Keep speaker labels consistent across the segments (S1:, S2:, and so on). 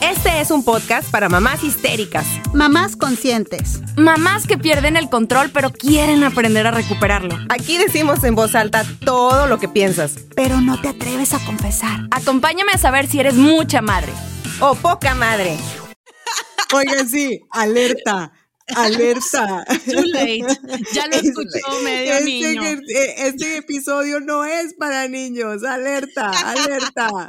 S1: Este es un podcast para mamás histéricas,
S2: Mamás conscientes.
S3: Mamás que pierden el control pero quieren aprender a recuperarlo.
S1: Aquí decimos en voz alta todo lo que piensas.
S2: Pero no te atreves a confesar.
S3: Acompáñame a saber si eres mucha madre.
S1: O poca madre.
S4: Oigan, sí, alerta. Alerta.
S3: Too late. Ya lo escuchó medio
S4: este,
S3: niño.
S4: Este, este episodio no es para niños. Alerta, alerta.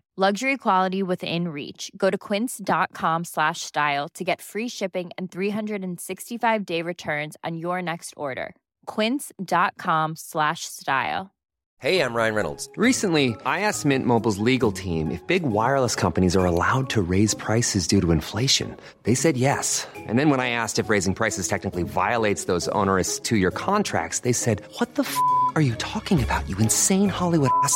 S5: Luxury quality within reach. Go to quince.com slash style to get free shipping and 365 day returns on your next order. Quince.com slash style.
S6: Hey, I'm Ryan Reynolds.
S7: Recently, I asked Mint Mobile's legal team if big wireless companies are allowed to raise prices due to inflation. They said yes. And then when I asked if raising prices technically violates those onerous two year contracts, they said, What the f are you talking about, you insane Hollywood ass?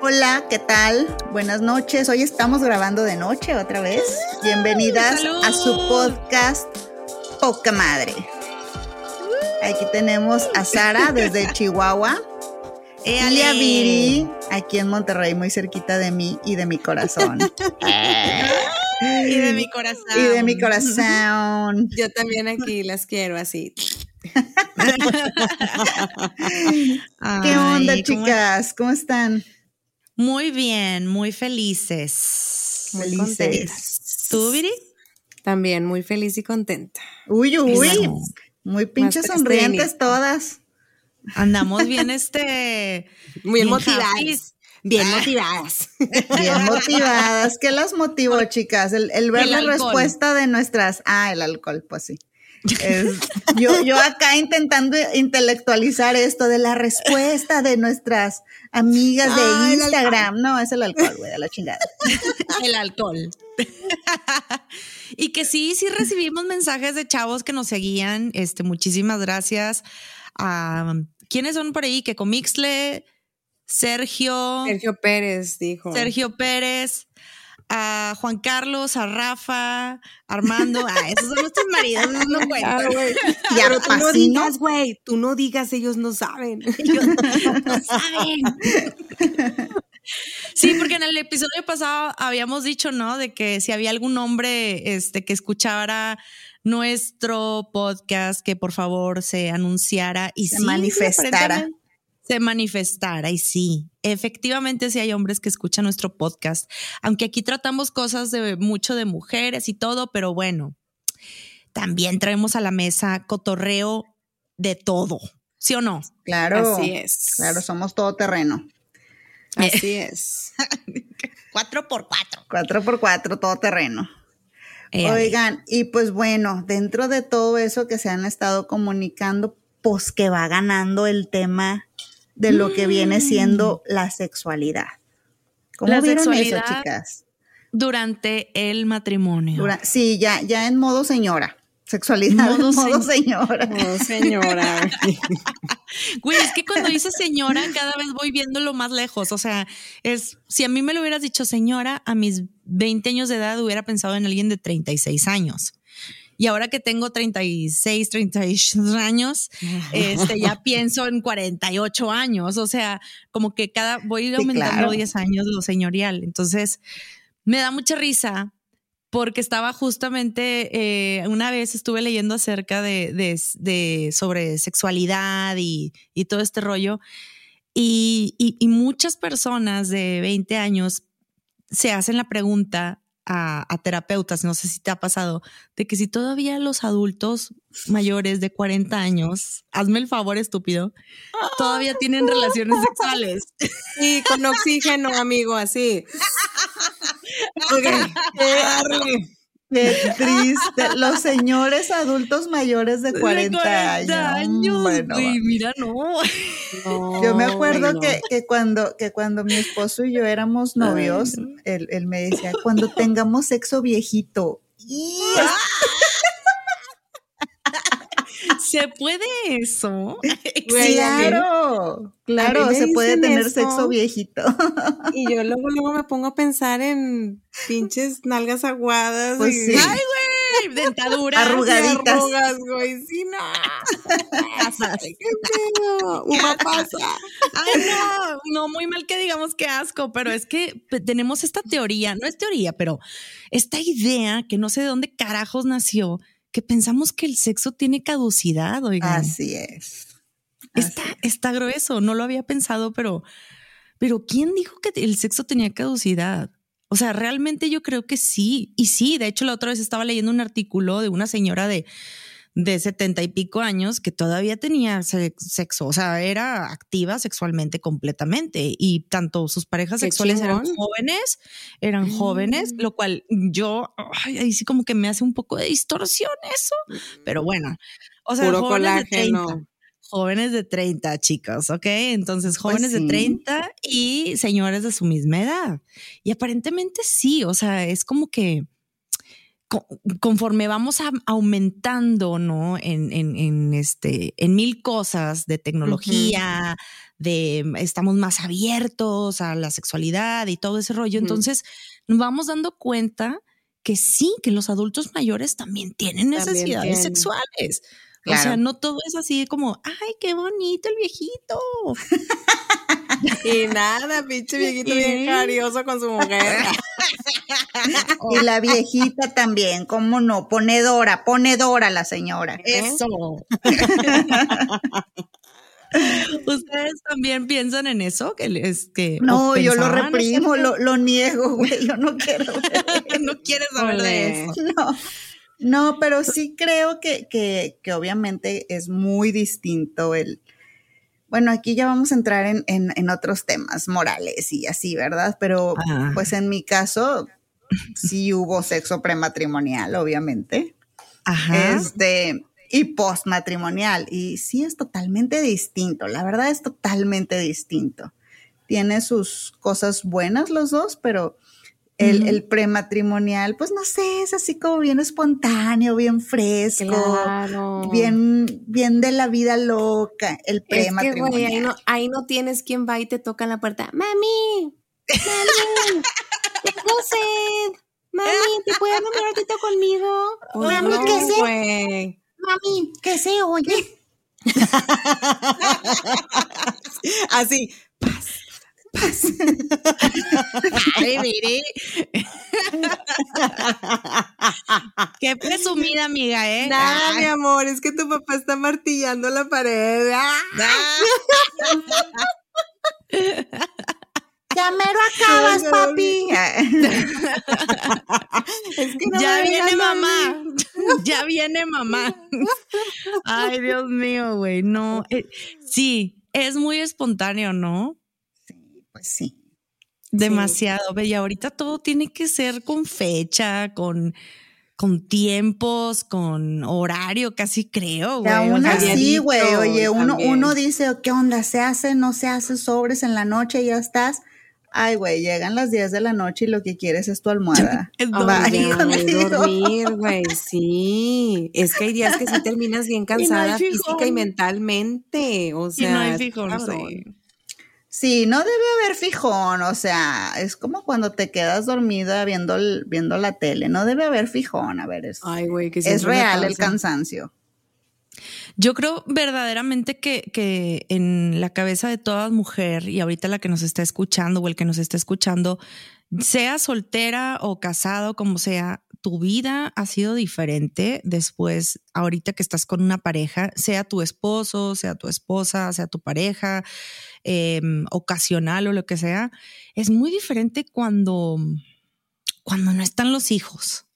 S2: Hola, ¿qué tal? Buenas noches. Hoy estamos grabando de noche otra vez. Bienvenidas a su podcast Poca Madre. Aquí tenemos a Sara desde Chihuahua. Y a Viri, aquí en Monterrey, muy cerquita de mí y de mi corazón.
S4: Y de mi corazón.
S2: Y de mi corazón.
S4: Yo también aquí las quiero así.
S2: ¿Qué onda, chicas? ¿Cómo están?
S8: Muy bien, muy felices.
S2: Muy Felices.
S8: ¿Tú, Viri?
S4: También muy feliz y contenta.
S2: Uy, uy.
S8: Exacto.
S2: Muy pinches sonrientes todas.
S8: Andamos bien, este.
S4: Muy
S8: bien
S4: motivadas. Bien motivadas.
S2: Bien motivadas. ¿Qué las motivó, chicas? El, el ver
S8: El
S2: la
S8: alcohol.
S2: respuesta de nuestras. Ah, el alcohol, pues sí. Es- yo, yo acá intentando intelectualizar esto de la respuesta de nuestras amigas de
S4: Ah,
S2: Instagram. No, es el alcohol, güey, a la chingada.
S8: El alcohol. y que sí, sí recibimos mensajes de chavos que nos seguían. Este, muchísimas gracias. a ¿Quiénes son por ahí? Que Comixle, Sergio,
S4: Sergio Pérez dijo.
S8: Sergio Pérez, a Juan Carlos, a Rafa, Armando. Ah, esos son nuestros maridos, no cuentan.
S2: Y
S4: Pero tú no digas, güey. Tú no digas, ellos no saben.
S8: Ellos no saben. Sí, porque en el episodio pasado habíamos dicho, ¿no? De que si había algún hombre este, que escuchara nuestro podcast, que por favor se anunciara y
S2: Se
S8: sí,
S2: manifestara.
S8: Se manifestara y sí, efectivamente sí hay hombres que escuchan nuestro podcast, aunque aquí tratamos cosas de mucho de mujeres y todo, pero bueno, también traemos a la mesa cotorreo de todo, ¿sí o no?
S2: Claro.
S4: Así es.
S2: Claro, somos todo terreno.
S4: Así es.
S8: Cuatro por cuatro.
S2: Cuatro por cuatro, todo terreno.
S8: Eh,
S2: Oigan, y pues bueno, dentro de todo eso que se han estado comunicando, pues que va ganando el tema de lo que viene siendo la sexualidad. ¿Cómo
S8: La
S2: vieron
S8: sexualidad.
S2: eso, chicas?
S8: durante el matrimonio.
S2: Dura- sí, ya, ya en modo señora. Sexualidad
S8: Modo
S2: en modo
S8: se-
S2: señora.
S4: No, señora.
S8: Güey, es que cuando dice señora, cada vez voy viéndolo más lejos. O sea, es si a mí me lo hubieras dicho señora, a mis 20 años de edad hubiera pensado en alguien de 36 años. Y ahora que tengo 36, 38 años, este, ya pienso en 48 años. O sea, como que cada voy aumentando
S2: claro.
S8: 10 años lo señorial. Entonces, me da mucha risa porque estaba justamente, eh, una vez estuve leyendo acerca de, de, de sobre sexualidad y, y, todo este rollo, y, y, y, muchas personas de 20 años se hacen la pregunta a, a, terapeutas, no sé si te ha pasado, de que si todavía los adultos mayores de 40 años, hazme el favor estúpido, todavía tienen relaciones sexuales.
S4: Sí, con oxígeno, amigo, así. Okay.
S2: Qué triste. Los señores adultos mayores de 40, de 40 años.
S8: Bueno, Uy, mira, no.
S2: no. Yo me acuerdo no. que, que, cuando, que cuando mi esposo y yo éramos novios, él, él, me decía, cuando tengamos sexo viejito.
S8: ¿Se puede eso?
S2: Claro, claro, se puede tener eso. sexo viejito.
S4: Y yo luego, luego me pongo a pensar en pinches nalgas aguadas.
S2: Pues
S4: y...
S2: sí.
S8: ¡Ay, güey! Dentaduras.
S2: Arrugaditas.
S4: Arrugas, güey. Sí, no. ¿Qué pedo? Uva pasa.
S8: Ay, no. No, muy mal que digamos que asco, pero es que tenemos esta teoría, no es teoría, pero esta idea que no sé de dónde carajos nació, que pensamos que el sexo tiene caducidad, oigan.
S2: Así es.
S8: Así está, es. está grueso, no lo había pensado, pero, pero ¿quién dijo que el sexo tenía caducidad? O sea, realmente yo creo que sí. Y sí, de hecho, la otra vez estaba leyendo un artículo de una señora de de setenta y pico años que todavía tenía sexo, o sea, era activa sexualmente completamente y tanto sus parejas
S4: Qué
S8: sexuales
S4: chingón.
S8: eran jóvenes, eran
S4: Mm.
S8: jóvenes, lo cual yo, ay, ahí sí como que me hace un poco de distorsión eso, pero bueno, o sea,
S4: Puro
S8: jóvenes de 30,
S4: colágeno.
S8: jóvenes de 30, chicos, ¿ok? Entonces, jóvenes
S2: Pues sí.
S8: de 30 y señores de su misma edad. Y aparentemente sí, o sea, es como que conforme vamos a- aumentando, ¿no? En, en, en, este, en mil cosas de tecnología, de estamos más abiertos a la sexualidad y todo ese rollo, entonces nos vamos dando cuenta que sí, que los adultos mayores también tienen necesidades sexuales. O sea, no todo es así como, ay, qué bonito el viejito.
S4: Y nada, pinche viejito bien
S8: Sí.
S4: jarioso con su mujer.
S2: Y la viejita también, ¿cómo no? Ponedora, ponedora la señora.
S8: Eso. ¿Ustedes también piensan en eso? Que les, que,
S2: No, yo lo reprimo, lo, lo niego, güey. Yo no quiero.
S8: no quieres saber de eso.
S2: No, no, pero sí creo que, que, que obviamente es muy distinto el. Bueno, aquí ya vamos a entrar en, en, en otros temas morales y así, ¿verdad? Pero
S8: Ah.
S2: pues en mi caso sí hubo sexo prematrimonial, obviamente.
S8: Ajá.
S2: Este, y postmatrimonial. Y sí es totalmente distinto. La verdad es totalmente distinto. Tiene sus cosas buenas los dos, pero el, el prematrimonial, pues no sé, es así como bien espontáneo, bien fresco,
S4: Claro.
S2: bien, bien de la vida loca. El
S4: Es que, güey,
S2: prematrimonial.
S4: ahí no, ahí no tienes quien va y te toca en la puerta. Mami, mami, tengo sed. Mami, ¿te puedes un ratito conmigo? Pues
S2: Mami,
S4: no,
S2: ¿qué sé? Mami, ¿qué se oye?
S4: Así,
S8: Ay, mire. Qué presumida, amiga, ¿eh?
S4: nada,
S8: Ay,
S4: mi amor, es que tu papá está martillando la pared.
S2: Ya mero acabas, papi.
S4: Es que no
S8: ya viene mamá. ya viene mamá. Ay, Dios mío, güey. No. eh, sí, es muy espontáneo, ¿no?
S2: Pues sí.
S8: Demasiado. Ve, Y ahorita todo tiene que ser con fecha, con, con tiempos, con horario, casi creo,
S2: Y
S8: güey. O
S2: aún
S8: sea,
S2: así, güey, oye, uno,
S4: también.
S2: uno dice, ¿qué onda? ¿Se hace? ¿No se hace sobres en la noche? y Ya estás. Ay, güey, llegan las 10 de la noche y lo que quieres es tu almohada.
S8: es
S4: dormir, güey, sí. Es que hay días que sí terminas bien
S8: no
S4: cansada
S8: fijón.
S4: física y mentalmente. O
S8: y
S4: sea,
S8: no hay fijón. Sí.
S2: No debe haber fijón, o sea, es como cuando te quedas dormida viendo, el- viendo la tele, no debe haber fijón, a ver, es,
S4: Ay, güey, que
S2: es real el cansancio.
S8: Yo creo verdaderamente que, que en la cabeza de toda mujer y ahorita la que nos está escuchando o el que nos está escuchando sea soltera o casado, como sea, tu vida ha sido diferente después, ahorita que estás con una pareja, sea tu esposo, sea tu esposa, sea tu pareja, em, ocasional o lo que sea, es muy diferente cuando, cuando no están los hijos.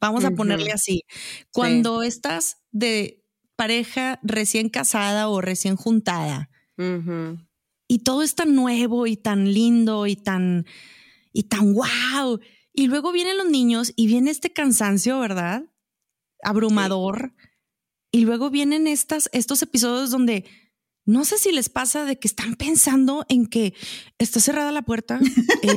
S8: Vamos a ponerle así. Cuando estás de pareja recién casada o recién juntada y todo es tan nuevo y tan lindo y tan, y tan wow. Y luego vienen los niños y viene este cansancio, ¿verdad? Abrumador. Y luego vienen estas, estos episodios donde no sé si les pasa de que están pensando en que está cerrada la puerta, eh,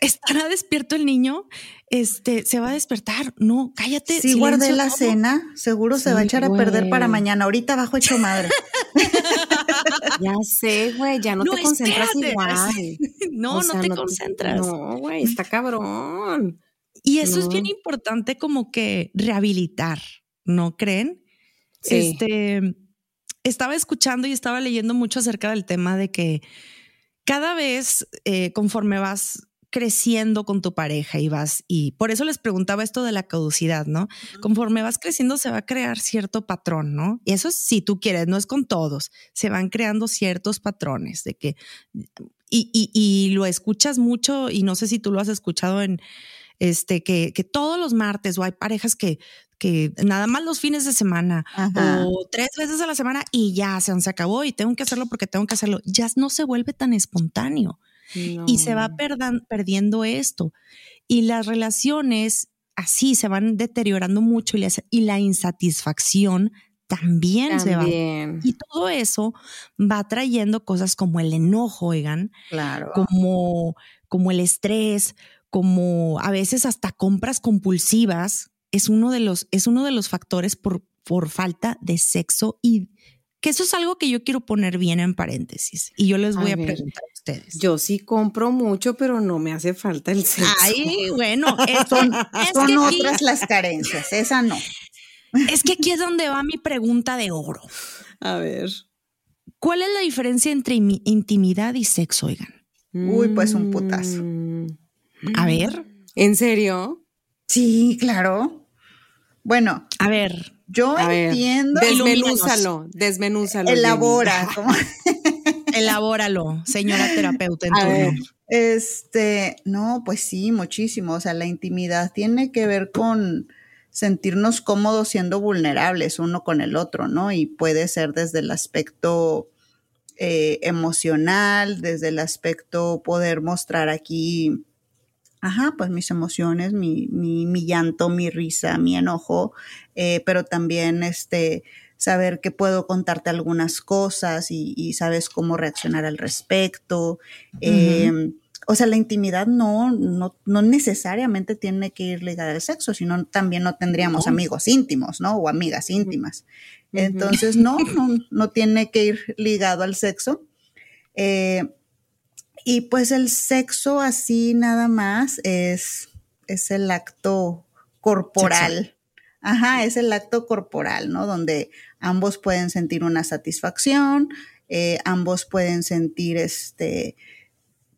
S8: estará despierto el niño, este, se va a despertar. No, cállate.
S2: Si guardé la cena, seguro se va a echar a perder para mañana. Ahorita bajo hecho madre.
S1: ya sé, güey, ya no, te concentras igual.
S8: No, no te concentras.
S1: No, güey, está cabrón.
S8: Y eso es bien importante como que rehabilitar, ¿no creen? Este, estaba escuchando y estaba leyendo mucho acerca del tema de que cada vez eh, conforme vas creciendo con tu pareja y vas, y por eso les preguntaba esto de la caducidad, ¿no? Conforme vas creciendo se va a crear cierto patrón, ¿no? Y eso si tú quieres, no es con todos, se van creando ciertos patrones de que, y, y, y lo escuchas mucho y no sé si tú lo has escuchado en, este, que, que todos los martes o hay parejas que, que nada más los fines de semana o tres veces a la semana y ya se, se acabó y tengo que hacerlo porque tengo que hacerlo. Ya no se vuelve tan espontáneo. Y se va perdiendo esto. Y las relaciones así se van deteriorando mucho y, y la insatisfacción también, se va. Y todo eso va trayendo cosas como el enojo, oigan,
S2: claro.
S8: como, como el estrés, como a veces hasta compras compulsivas. Es uno de los, es uno de los factores por, por falta de sexo y que eso es algo que yo quiero poner bien en paréntesis y yo les voy a, preguntar a ustedes.
S1: Yo sí compro mucho, pero no me hace falta el sexo.
S8: Ay, bueno,
S2: son, son otras las carencias, esa no.
S8: Es que aquí es donde va mi pregunta de oro.
S1: A ver.
S8: ¿Cuál es la diferencia entre intimidad y sexo, oigan?
S2: Uy, pues un putazo.
S8: A ver.
S1: ¿En serio?
S2: Sí, claro. Bueno.
S8: A ver.
S2: Yo entiendo.
S1: Desmenúzalo, desmenúzalo.
S2: Elabora.
S8: Elabóralo, señora terapeuta. En
S2: Este, no, pues sí, muchísimo. O sea, la intimidad tiene que ver con sentirnos cómodos siendo vulnerables uno con el otro, ¿no? Y puede ser desde el aspecto eh, emocional, desde el aspecto poder mostrar aquí ajá, pues mis emociones, mi, mi, mi llanto, mi risa, mi enojo, eh, pero también este, saber que puedo contarte algunas cosas y, y sabes cómo reaccionar al respecto. Em, o sea, la intimidad no, no, no, necesariamente tiene que ir ligada al sexo, sino también no tendríamos amigos íntimos, ¿no? O amigas íntimas. Entonces, no, no, no, tiene que ir ligado al sexo. Eh, y pues el sexo así nada más es, es el acto corporal. Ajá, es el acto corporal, ¿no? Donde ambos pueden sentir una satisfacción, eh, ambos pueden sentir este,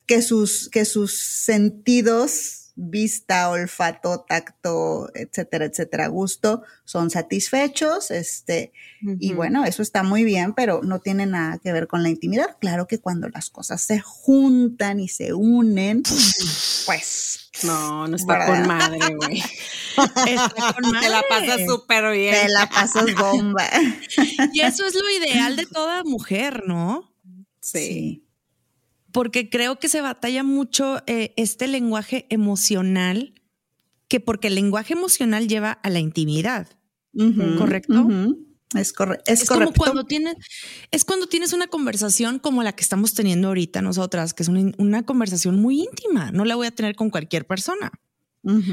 S2: que sus, que sus sentidos vista, olfato, tacto, etcétera, etcétera, gusto, son satisfechos, este, y bueno, eso está muy bien, pero no tiene nada que ver con la intimidad. Claro que cuando las cosas se juntan y se unen, pues.
S1: No, no está con madre, güey. Te la pasas súper bien.
S2: Te la pasas bomba.
S8: y eso es lo ideal de toda mujer, ¿no?
S2: sí
S8: porque creo que se batalla mucho eh, este lenguaje emocional, que porque el lenguaje emocional lleva a la intimidad, ¿correcto?
S2: Es, correcto.
S8: es, como cuando tienes, es cuando tienes una conversación como la que estamos teniendo ahorita nosotras, que es una, conversación muy íntima. No la voy a tener con cualquier persona,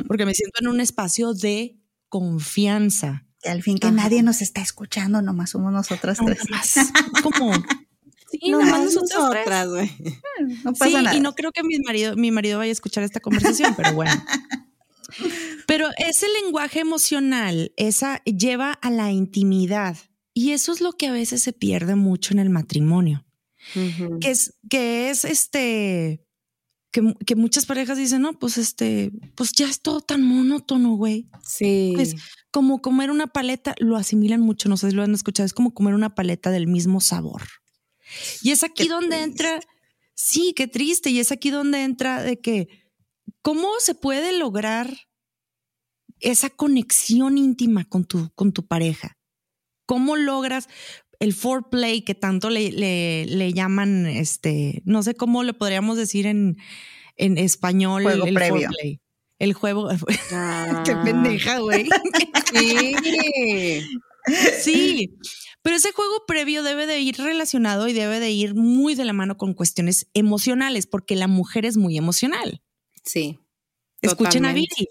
S8: porque me siento en un espacio de confianza.
S2: Y al fin que nadie nos está escuchando, nomás somos nosotras tres.
S8: Más como
S1: Sí, no, más nosotras, güey.
S8: No pasa sí, Y no creo que mi marido, mi marido vaya a escuchar esta conversación, pero bueno. Pero ese lenguaje emocional, esa lleva a la intimidad. Y eso es lo que a veces se pierde mucho en el matrimonio. Que es, que es este, que, muchas parejas dicen, no, pues este, pues ya es todo tan monótono, güey.
S1: Sí.
S8: Es como comer una paleta, lo asimilan mucho, no sé si lo han escuchado, es como comer una paleta del mismo sabor. Y es aquí donde entra, sí, qué triste, y es aquí donde entra de que, ¿cómo se puede lograr esa conexión íntima con tu, con tu pareja? ¿Cómo logras? el foreplay que tanto le, le, llaman, este, no sé cómo le podríamos decir en, en español.
S2: Juego
S8: el
S2: previo.
S8: Foreplay. El juego.
S1: Ah.
S8: Qué pendeja, güey.
S1: Sí.
S8: sí. Pero ese juego previo debe de ir relacionado y debe de ir muy de la mano con cuestiones emocionales, porque la mujer es muy emocional.
S1: Sí.
S8: Escuchen a. Viri.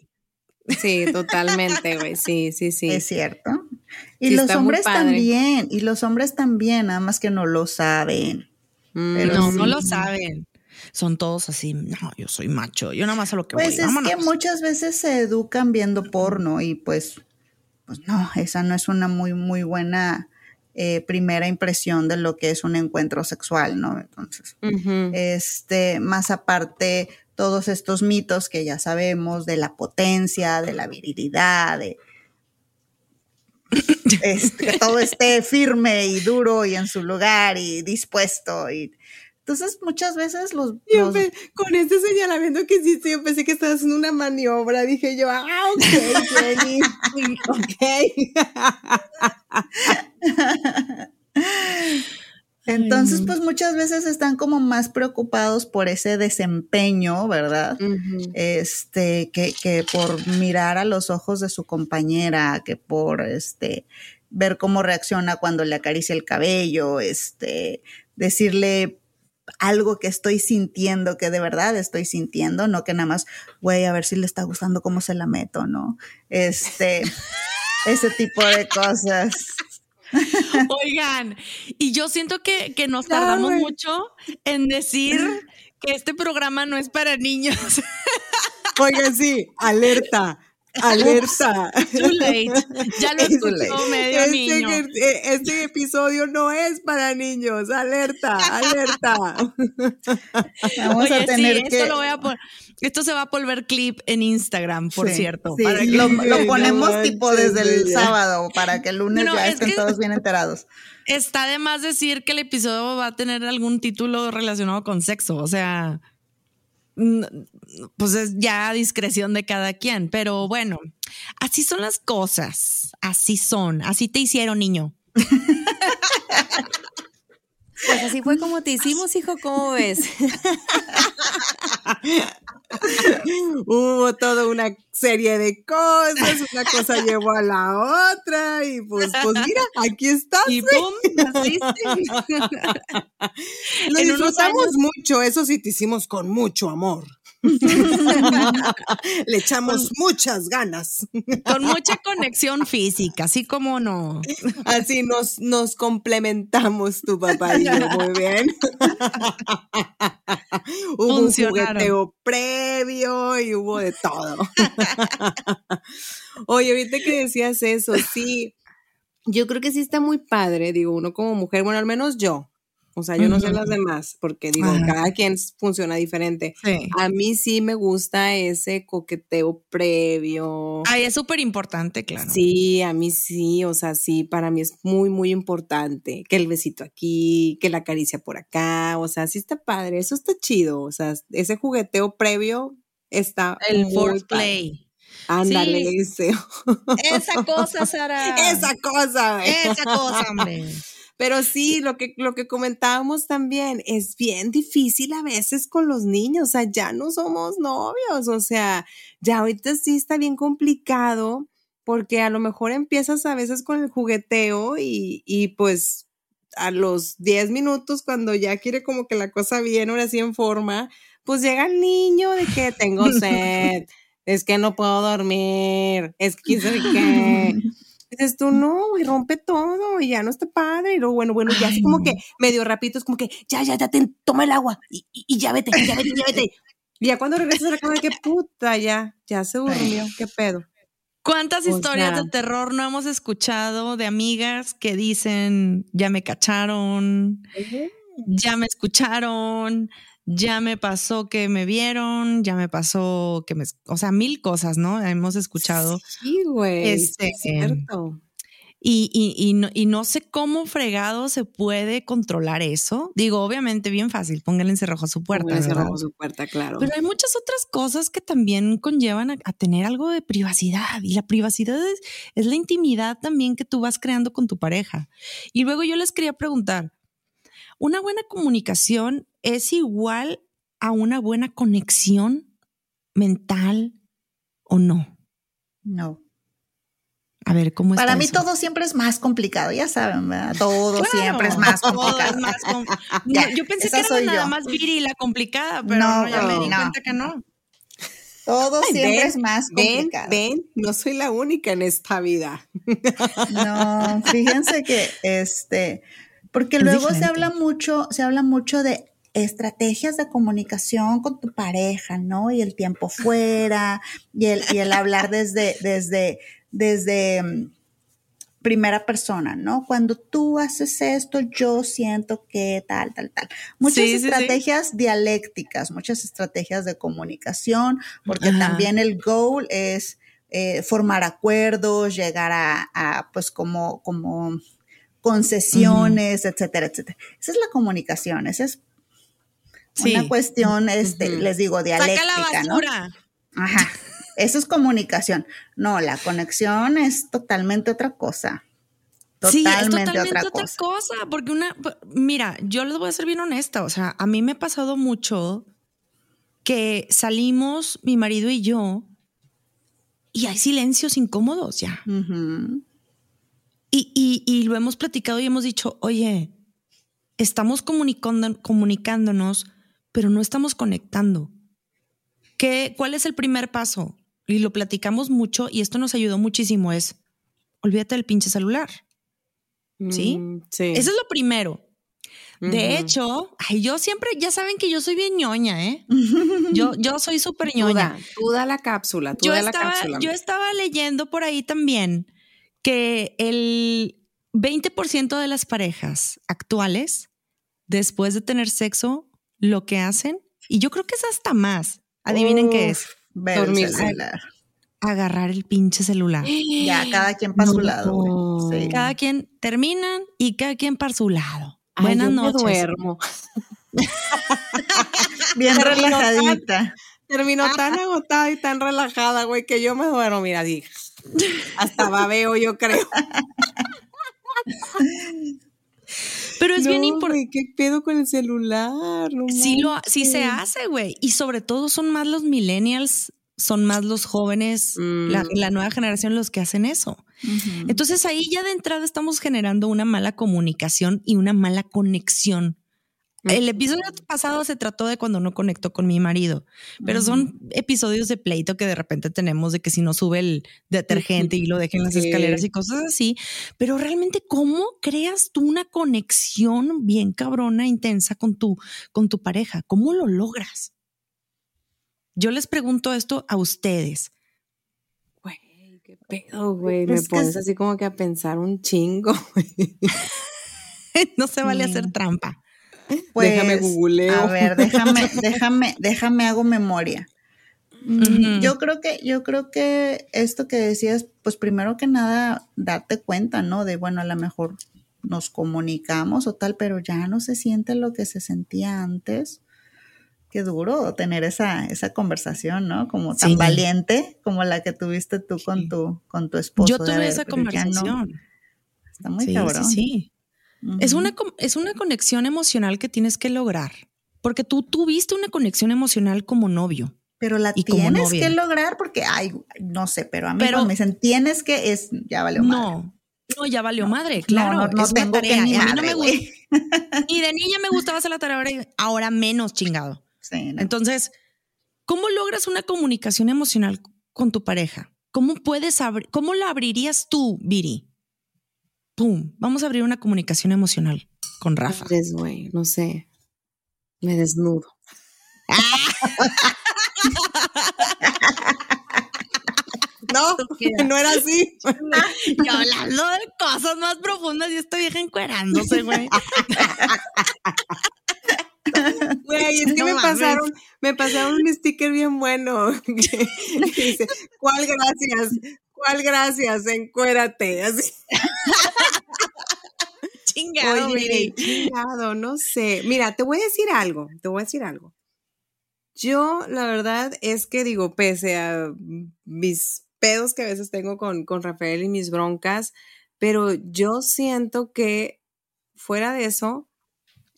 S1: Sí, totalmente, güey. Sí, sí, sí.
S2: Es cierto. Y
S1: Sí,
S2: los hombres también, y los hombres también, nada más que no lo saben.
S1: Mm,
S8: no,
S2: sí.
S8: no lo saben. Son todos así, no, yo soy macho, yo nada más a lo que
S2: Pues
S8: voy.
S2: es
S8: vámonos.
S2: que muchas veces se educan viendo porno y pues, pues no, esa no es una muy, muy buena eh, primera impresión de lo que es un encuentro sexual, ¿no? Entonces,
S1: Ujú.
S2: este, más aparte, todos estos mitos que ya sabemos de la potencia, de la virilidad, de este, que todo esté firme y duro y en su lugar y dispuesto. Y, entonces, muchas veces los,
S1: Yo
S2: los-
S1: con este señalamiento que hiciste, yo pensé que estabas haciendo una maniobra. Dije yo, ah, ok, Jenny. ok.
S2: Entonces, pues muchas veces están como más preocupados por ese desempeño, ¿verdad? Este, que, que por mirar a los ojos de su compañera, que por este ver cómo reacciona cuando le acaricia el cabello, este, decirle algo que estoy sintiendo, que de verdad estoy sintiendo, no que nada más, güey, a ver si le está gustando cómo se la meto, ¿no? Este, ese tipo de cosas.
S8: Oigan, y yo siento que, que nos tardamos mucho en decir que este programa no es para niños.
S1: Oigan, sí, alerta. Alerta.
S8: Too late. Ya lo
S2: Too
S8: escuchó
S2: late.
S8: medio
S1: Este,
S8: niño.
S1: eh, este episodio no es para niños. Alerta, alerta.
S2: Vamos
S8: Oye,
S2: a tener
S8: sí,
S2: que...
S8: esto, lo voy a pon- esto se va a volver clip en Instagram, por
S2: Sí,
S8: cierto.
S2: sí,
S8: para que-
S2: lo, ponemos tipo desde el sábado para que el lunes
S8: No,
S2: ya
S8: es
S2: estén
S8: que-
S2: todos bien enterados.
S8: Está de más decir que el episodio va a tener algún título relacionado con sexo. O sea, pues es ya a discreción de cada quien. Pero bueno, así son las cosas. Así son. Así te hicieron, niño.
S3: Pues así fue como te hicimos, hijo, ¿cómo ves?
S1: Hubo toda una serie de cosas, una cosa llevó a la otra y pues, pues mira, aquí está.
S8: Y pum.
S1: Lo
S8: en
S1: disfrutamos mucho, eso sí te hicimos con mucho amor. Le echamos muchas ganas.
S8: Con mucha conexión física, así como no.
S1: Así nos, nos complementamos tu papá y yo, muy bien. hubo un jugueteo previo y hubo de todo. Oye, ahorita que decías eso, sí, yo creo que sí está muy padre, digo, uno como mujer, bueno, al menos yo. O sea, yo no sé las demás, porque digo,
S8: Ajá.
S1: cada quien funciona diferente.
S8: Sí.
S1: A mí sí me gusta ese coqueteo previo.
S8: Ay, es súper importante, claro.
S1: Sí, a mí sí, o sea, sí, para mí es muy, muy importante que el besito aquí, que la caricia por acá, o sea, sí está padre, eso está chido, o sea, ese jugueteo previo está
S8: El foreplay.
S1: Ándale,
S8: Sí.
S1: ese.
S8: Esa cosa, Sara.
S1: Esa cosa, güey.
S8: Esa cosa, hombre.
S1: Pero sí, lo que, lo que comentábamos también, es bien difícil a veces con los niños, o sea, ya no somos novios, o sea, ya ahorita sí está bien complicado porque a lo mejor empiezas a veces con el jugueteo y, y pues a los 10 minutos cuando ya quiere como que la cosa bien, ahora sí en forma, pues llega el niño de que tengo sed, es que no puedo dormir, es que quién sabe qué. Dices tú, no, güey, rompe todo y ya no está padre. Y luego, bueno, bueno, ya así como que medio rapidito, es como que ya, ya, ya, ten, toma el agua y, y, y ya vete, ya vete, ya vete. Y ya cuando regresas a la cama, que puta, ya, ya se durmió, qué pedo.
S8: ¿Cuántas
S1: O
S8: historias
S1: sea-
S8: de terror no hemos escuchado de amigas que dicen, ya me cacharon, ya me escucharon, ya me pasó que me vieron, ya me pasó que me, o sea, mil cosas, ¿no? Hemos escuchado.
S1: Sí, güey.
S8: Este,
S1: es cierto.
S8: Y, y, y, no, y, no, sé cómo fregado se puede controlar eso. Digo, obviamente bien fácil, pónganle encerrojo a su puerta.
S1: Encerrojo a su puerta, claro.
S8: Pero hay muchas otras cosas que también conllevan a, a tener algo de privacidad. Y la privacidad es, es, la intimidad también que tú vas creando con tu pareja. Y luego yo les quería preguntar, ¿una buena comunicación es igual a una buena conexión mental o no?
S2: No.
S8: A ver, ¿cómo es?
S2: Para mí eso? todo siempre es más complicado, ya saben, ¿verdad? Todo claro, siempre es más complicado.
S8: Es más com ya, yo pensé que era nada yo. más Viri la complicada, pero no, no ya me di no. cuenta que no.
S2: Todo Ay, siempre ven, es más complicado.
S1: Ven, ven, no soy la única en esta vida.
S2: No, fíjense que este, porque es luego diferente. se habla mucho, se habla mucho de estrategias de comunicación con tu pareja, ¿no? Y el tiempo fuera, y el, y el hablar desde, desde, desde um, primera persona, ¿no? Cuando tú haces esto, yo siento que tal, tal, tal. Muchas sí, estrategias sí. dialécticas, muchas estrategias de comunicación, porque Ajá. también el goal es eh, formar acuerdos, llegar a, a, pues como, como concesiones, uh -huh. etcétera, etcétera. Esa es la comunicación, esa es sí. una cuestión, este, uh -huh. les digo, dialéctica, ¿no? Ajá. Eso es comunicación. No, la conexión es totalmente otra cosa.
S8: Totalmente, sí, es totalmente otra, otra cosa. cosa. Porque una, mira, yo les voy a ser bien honesta. O sea, a mí me ha pasado mucho que salimos, mi marido y yo, y hay silencios incómodos ya. Uh -huh. Y, y, y, lo hemos platicado y hemos dicho, oye, estamos comunicando, comunicándonos, pero no estamos conectando. ¿Qué, ¿Cuál es el primer paso? y lo platicamos mucho y esto nos ayudó muchísimo, es olvídate del pinche celular. ¿Sí? Mm,
S1: sí.
S8: Eso es lo primero. De uh -huh. hecho, ay, yo siempre, ya saben que yo soy bien ñoña, ¿eh? Yo, yo soy súper ñoña.
S1: Tú da la cápsula, tú
S8: yo
S1: da
S8: estaba,
S1: la cápsula.
S8: Yo estaba leyendo por ahí también que el 20% de las parejas actuales, después de tener sexo, lo que hacen, y yo creo que es hasta más, adivinen Uf. qué es
S2: Dormir. celular.
S8: Agarrar el pinche celular.
S2: Ya, cada quien para no. su lado.
S8: Sí. Cada quien terminan y cada quien para su lado. Ay, Buenas noches.
S1: duermo.
S2: Bien relajadita.
S1: Terminó tan agotada y tan relajada, güey, que yo me duermo, mira, dije. Hasta babeo, yo creo.
S8: Pero es
S1: no,
S8: bien importante.
S1: ¿Qué pedo con el celular? No
S8: sí, lo, sí se hace, güey. Y sobre todo son más los millennials, son más los jóvenes, mm. la, la, nueva generación los que hacen eso. Uh -huh. Entonces ahí ya de entrada estamos generando una mala comunicación y una mala conexión. El episodio pasado se trató de cuando no conectó con mi marido, pero son episodios de pleito que de repente tenemos de que si no sube el detergente y lo dejen en las escaleras y cosas así. Pero realmente, ¿cómo creas tú una conexión bien cabrona, intensa con tu, con tu pareja? ¿Cómo lo logras? Yo les pregunto esto a ustedes.
S1: Güey, qué pedo, güey. Me pones así como que a pensar un chingo.
S8: no se vale hacer trampa.
S2: Pues, déjame googleo. A ver, déjame, déjame, déjame hago memoria. -huh. Yo creo que, yo creo que esto que decías, pues primero que nada, darte cuenta, ¿no? De bueno, a lo mejor nos comunicamos o tal, pero ya no se siente lo que se sentía antes. Qué duro tener esa, esa conversación, ¿no? Como tan sí. valiente como la que tuviste tú sí. con tu, con tu esposo.
S8: Yo tuve ver, esa conversación.
S2: No. Está muy sí, cabrón.
S8: Sí, sí. Uh -huh. es, una, es una conexión emocional que tienes que lograr, porque tú tuviste una conexión emocional como novio.
S2: Pero la tienes que lograr porque, ay, no sé, pero a mí pero, me dicen, tienes que, es, ya valió madre.
S8: No, no, ya valió madre, claro.
S2: No, no, tengo que ni madre,
S8: no me gusta. y de niña me gustaba hacer la tarea, ahora, ahora menos chingado.
S2: Sí.
S8: Entonces, ¿cómo logras una comunicación emocional con tu pareja? ¿Cómo puedes abrir, cómo la abrirías tú, Viri? Pum, vamos a abrir una comunicación emocional con Rafa.
S1: güey, no sé. Me desnudo. No, no era así.
S8: Yo hablando de cosas más profundas y esta vieja encuerándose, güey.
S1: Güey, es que me pasaron, me pasaron un sticker bien bueno. que dice, ¿cuál gracias? ¿Cuál gracias? Encuérate. Así.
S8: chingado,
S1: Oye, chingado, no sé. Mira, te voy a decir algo, te voy a decir algo. Yo, la verdad es que digo, pese a mis pedos que a veces tengo con, con Rafael y mis broncas, pero yo siento que fuera de eso,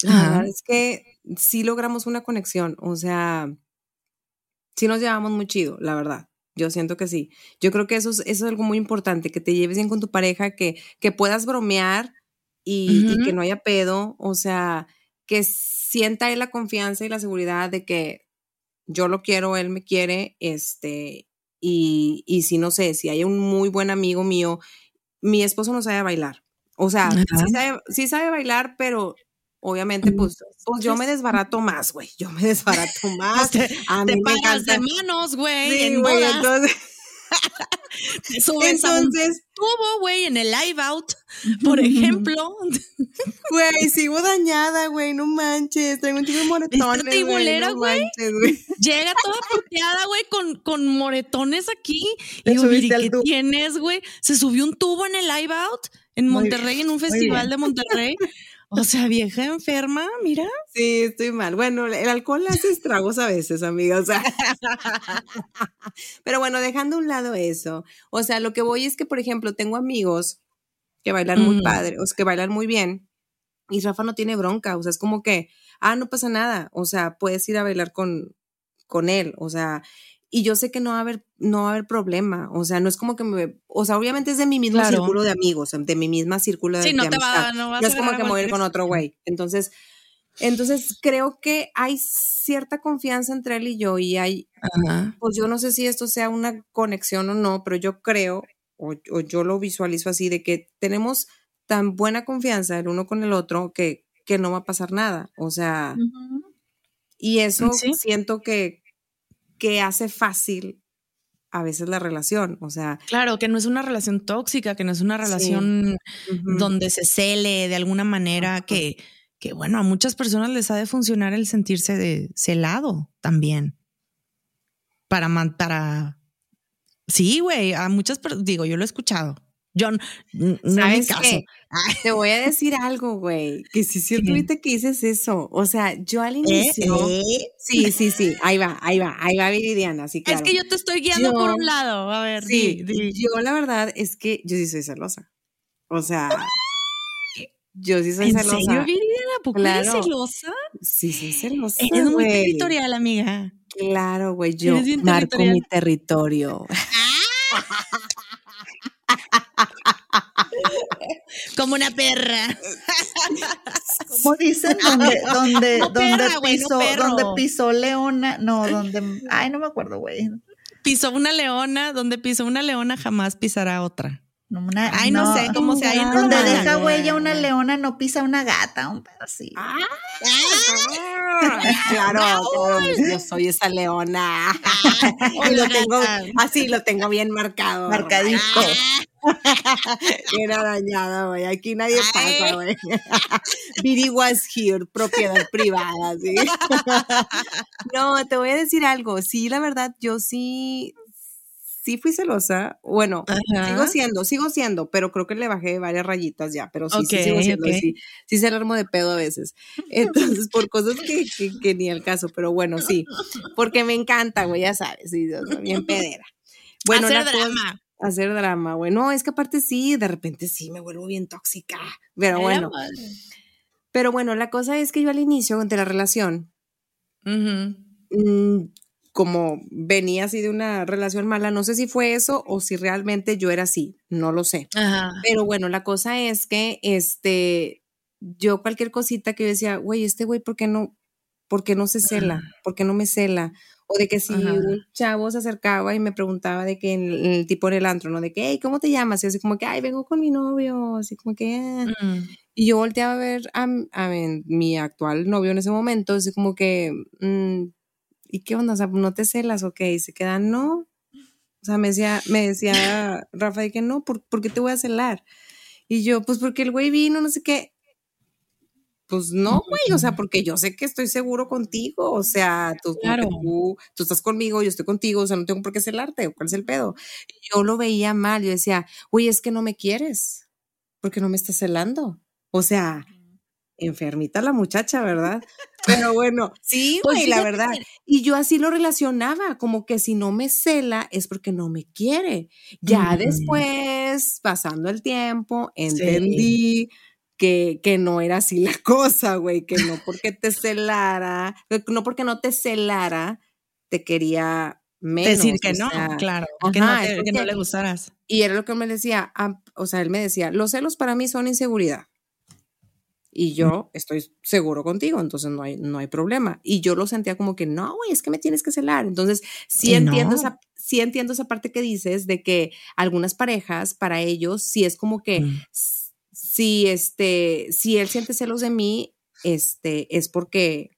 S1: la verdad es que sí logramos una conexión, o sea, sí nos llevamos muy chido, la verdad. Yo siento que sí. Yo creo que eso es, eso es algo muy importante, que te lleves bien con tu pareja, que, que puedas bromear y, y que no haya pedo, o sea, que sienta él la confianza y la seguridad de que yo lo quiero, él me quiere, este, y, y si no sé, si hay un muy buen amigo mío, mi esposo no sabe bailar. O sea, sí sabe, sí sabe, bailar, pero obviamente, pues, pues yo me desbarato más, güey. Yo me desbarato más.
S8: Te, a mí
S1: te
S8: me encanta. de manos, güey.
S1: Sí,
S8: en
S1: güey, entonces.
S8: Te subes a un
S1: Entonces-
S8: tubo, güey, en el live out, por ejemplo.
S1: Güey, sigo dañada, güey, no manches. Tengo un chico de moretones. güey,
S8: tibolera. Llega toda puteada, güey, con, con moretones aquí.
S2: Te
S8: Y digo,
S2: subiste
S8: "Viri,
S2: al
S8: ¿qué
S2: tubo".
S8: tienes, güey? Se subió un tubo en el live out en Monterrey, en un festival de Monterrey. O sea, vieja enferma, mira.
S1: Sí, estoy mal. Bueno, el alcohol hace estragos a veces, amiga. O sea. Pero bueno, dejando a un lado eso. O sea, lo que voy es que, por ejemplo, tengo amigos que bailan muy padre, o sea, que bailan muy bien. Y Rafa no tiene bronca. O sea, es como que, ah, no pasa nada. O sea, puedes ir a bailar con, con él. O sea, y yo sé que no va a haber, no va a haber problema. O sea, no es como que me, o sea, obviamente es de mi mismo
S8: Claro.
S1: círculo de amigos, de mi misma círculo de,
S8: Sí, no
S1: de
S8: te va-
S1: amistad.
S8: no vas
S1: no
S8: a
S1: es como que
S8: cualquier
S1: con otro güey. Entonces, entonces creo que hay cierta confianza entre él y yo y hay,
S8: Ajá.
S1: pues yo no sé si esto sea una conexión o no, pero yo creo, o, o yo lo visualizo así, de que tenemos tan buena confianza el uno con el otro que, que no va a pasar nada. O sea, y eso
S8: Sí.
S1: siento que, que hace fácil a veces la relación. O sea,
S8: Claro, que no es una relación tóxica, que no es una
S1: Sí.
S8: relación donde se cele de alguna manera que, que, bueno, a muchas personas les ha de funcionar el sentirse de celado también. Para, para, sí, güey, a muchas personas, digo, yo lo he escuchado. Yo n- n- no es mi
S1: ¿Sabes
S8: caso.
S1: qué? Te voy a decir algo, güey, que cierto
S8: ¿Qué?
S1: ahorita que dices eso. O sea, yo al
S8: ¿Eh?
S1: inicio...
S8: ¿Eh?
S1: Sí, sí, sí, ahí va, ahí va, ahí va Viridiana, sí, claro.
S8: Es que yo te estoy guiando por un lado. A ver,
S1: Sí,
S8: di, di.
S1: yo la verdad es que yo sí soy celosa. O sea, yo sí soy
S8: ¿En
S1: celosa.
S8: serio, Viridiana? ¿A poco eres
S1: Claro.
S8: celosa?
S1: Sí, soy celosa.
S8: Eres muy
S1: güey.
S8: territorial, amiga.
S1: Claro, güey, yo marco mi territorio.
S8: Como una perra.
S2: ¿Cómo dicen? Donde, donde,
S8: No
S2: donde
S8: perra, no
S2: donde pisó Leona, no, donde, ay, no me acuerdo, güey.
S8: Pisó una leona, donde pisó una leona jamás pisará otra.
S2: No, una-
S8: Ay, no sé cómo sea, ahí
S2: Donde deja huella una leona, no pisa una gata, un pedo así.
S1: Ah, Claro, claro, yo soy esa leona. y lo tengo, así lo tengo bien marcado.
S2: Marcadito.
S1: Bien arañada, güey. Aquí nadie pasa, güey. Viri was here, propiedad privada, ¿sí? no, te voy a decir algo. Sí, la verdad, yo sí, sí fui celosa. Bueno,
S8: Ajá.
S1: sigo siendo, sigo siendo, pero creo que le bajé varias rayitas ya, pero sí, sí
S8: Ok,
S1: sigo siendo,
S8: ok.
S1: sí, sí se le armo de pedo a veces. Entonces, por cosas que, que, que ni al caso, pero bueno, sí, porque me encanta, güey, ya sabes, sí, bien pedera. Bueno,
S8: Hacer
S1: la cosa-
S8: drama.
S1: Hacer drama, güey. No, es que aparte sí, de repente sí me vuelvo bien tóxica. Pero bueno, pero bueno, la cosa es que yo al inicio de la relación, mm, como venía así de una relación mala, no sé si fue eso o si realmente yo era así, no lo sé.
S8: Ajá.
S1: Pero bueno, la cosa es que este, yo cualquier cosita que yo decía, güey, este güey, ¿por qué no, por qué no se cela? ¿Por qué no me cela? O de que si
S8: Ajá.
S1: un chavo se acercaba y me preguntaba de que en el, el tipo en el antro, ¿no? De que, hey, ¿cómo te llamas? Y así como que, ay, vengo con mi novio, así como que, "Ah".
S8: Mm.
S1: Y yo volteaba a ver a, a mi, actual novio en ese momento, así como que, mm, ¿y qué onda? O sea, ¿no te celas o qué? Y se quedan, no. O sea, me decía, me decía Rafa de que no, ¿por, por qué te voy a celar? Y yo, pues porque el güey vino, no sé qué. Pues no, güey, o sea, porque yo sé que estoy seguro contigo, o sea, tú, tú, tú, estás conmigo, yo estoy contigo, o sea, no tengo por qué celarte, ¿cuál es el pedo? Yo lo veía mal, yo decía, güey, es que no me quieres, porque no me estás celando, o sea, enfermita la muchacha, ¿verdad? Pero bueno, sí, pues güey, la verdad. Y yo así lo relacionaba, como que si no me cela es porque no me quiere. Ya después, pasando el tiempo, entendí que, que no era así la cosa, güey, que no porque te celara, no porque no te celara, te quería menos.
S8: Decir que no, claro, que, no, le gustaras.
S1: Y era lo que me decía, o sea, él me decía, los celos para mí son inseguridad. Y yo estoy seguro contigo, entonces no hay, no hay problema. Y yo lo sentía como que, no, güey, es que me tienes que celar. Entonces, sí, entiendo, esa, sí entiendo esa parte que dices de que algunas parejas, para ellos, sí es como que mm si este, si él siente celos de mí, este, es porque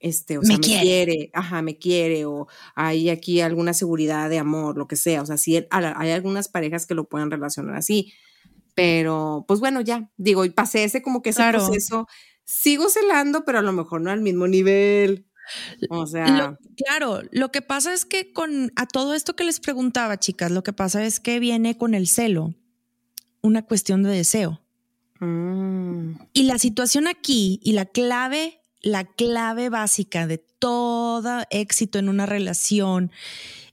S1: este, o sea, me, quiere. ajá, me quiere, o hay aquí alguna seguridad de amor, lo que sea. O sea, sí, hay algunas parejas que lo pueden relacionar así. Pero, pues bueno, ya, digo, y pasé ese como que ese proceso. Sigo celando, pero a lo mejor no al mismo nivel. O sea.
S8: claro, lo que pasa es que con a todo esto que les preguntaba, chicas, lo que pasa es que viene con el celo una cuestión de deseo. Mm. Y la situación aquí y la clave, la clave básica de todo éxito en una relación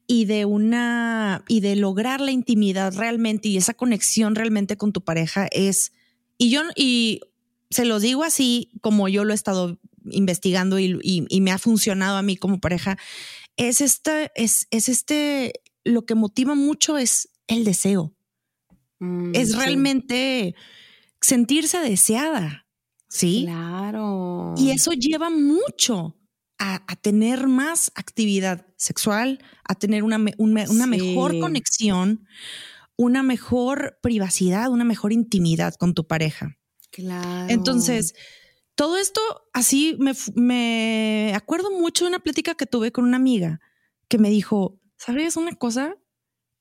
S8: y de una y de lograr la intimidad realmente y esa conexión realmente con tu pareja es y yo y se los digo así como yo lo he estado investigando y, me ha funcionado a mí como pareja es este es, es este lo que motiva mucho es el deseo Mm, es realmente sentirse deseada, ¿sí?
S1: Claro.
S8: Y eso lleva mucho a, tener más actividad sexual, a tener una, una mejor conexión, una mejor privacidad, una mejor intimidad con tu pareja.
S1: Claro.
S8: Entonces, todo esto así me, me acuerdo mucho de una plática que tuve con una amiga que me dijo, ¿sabes una cosa?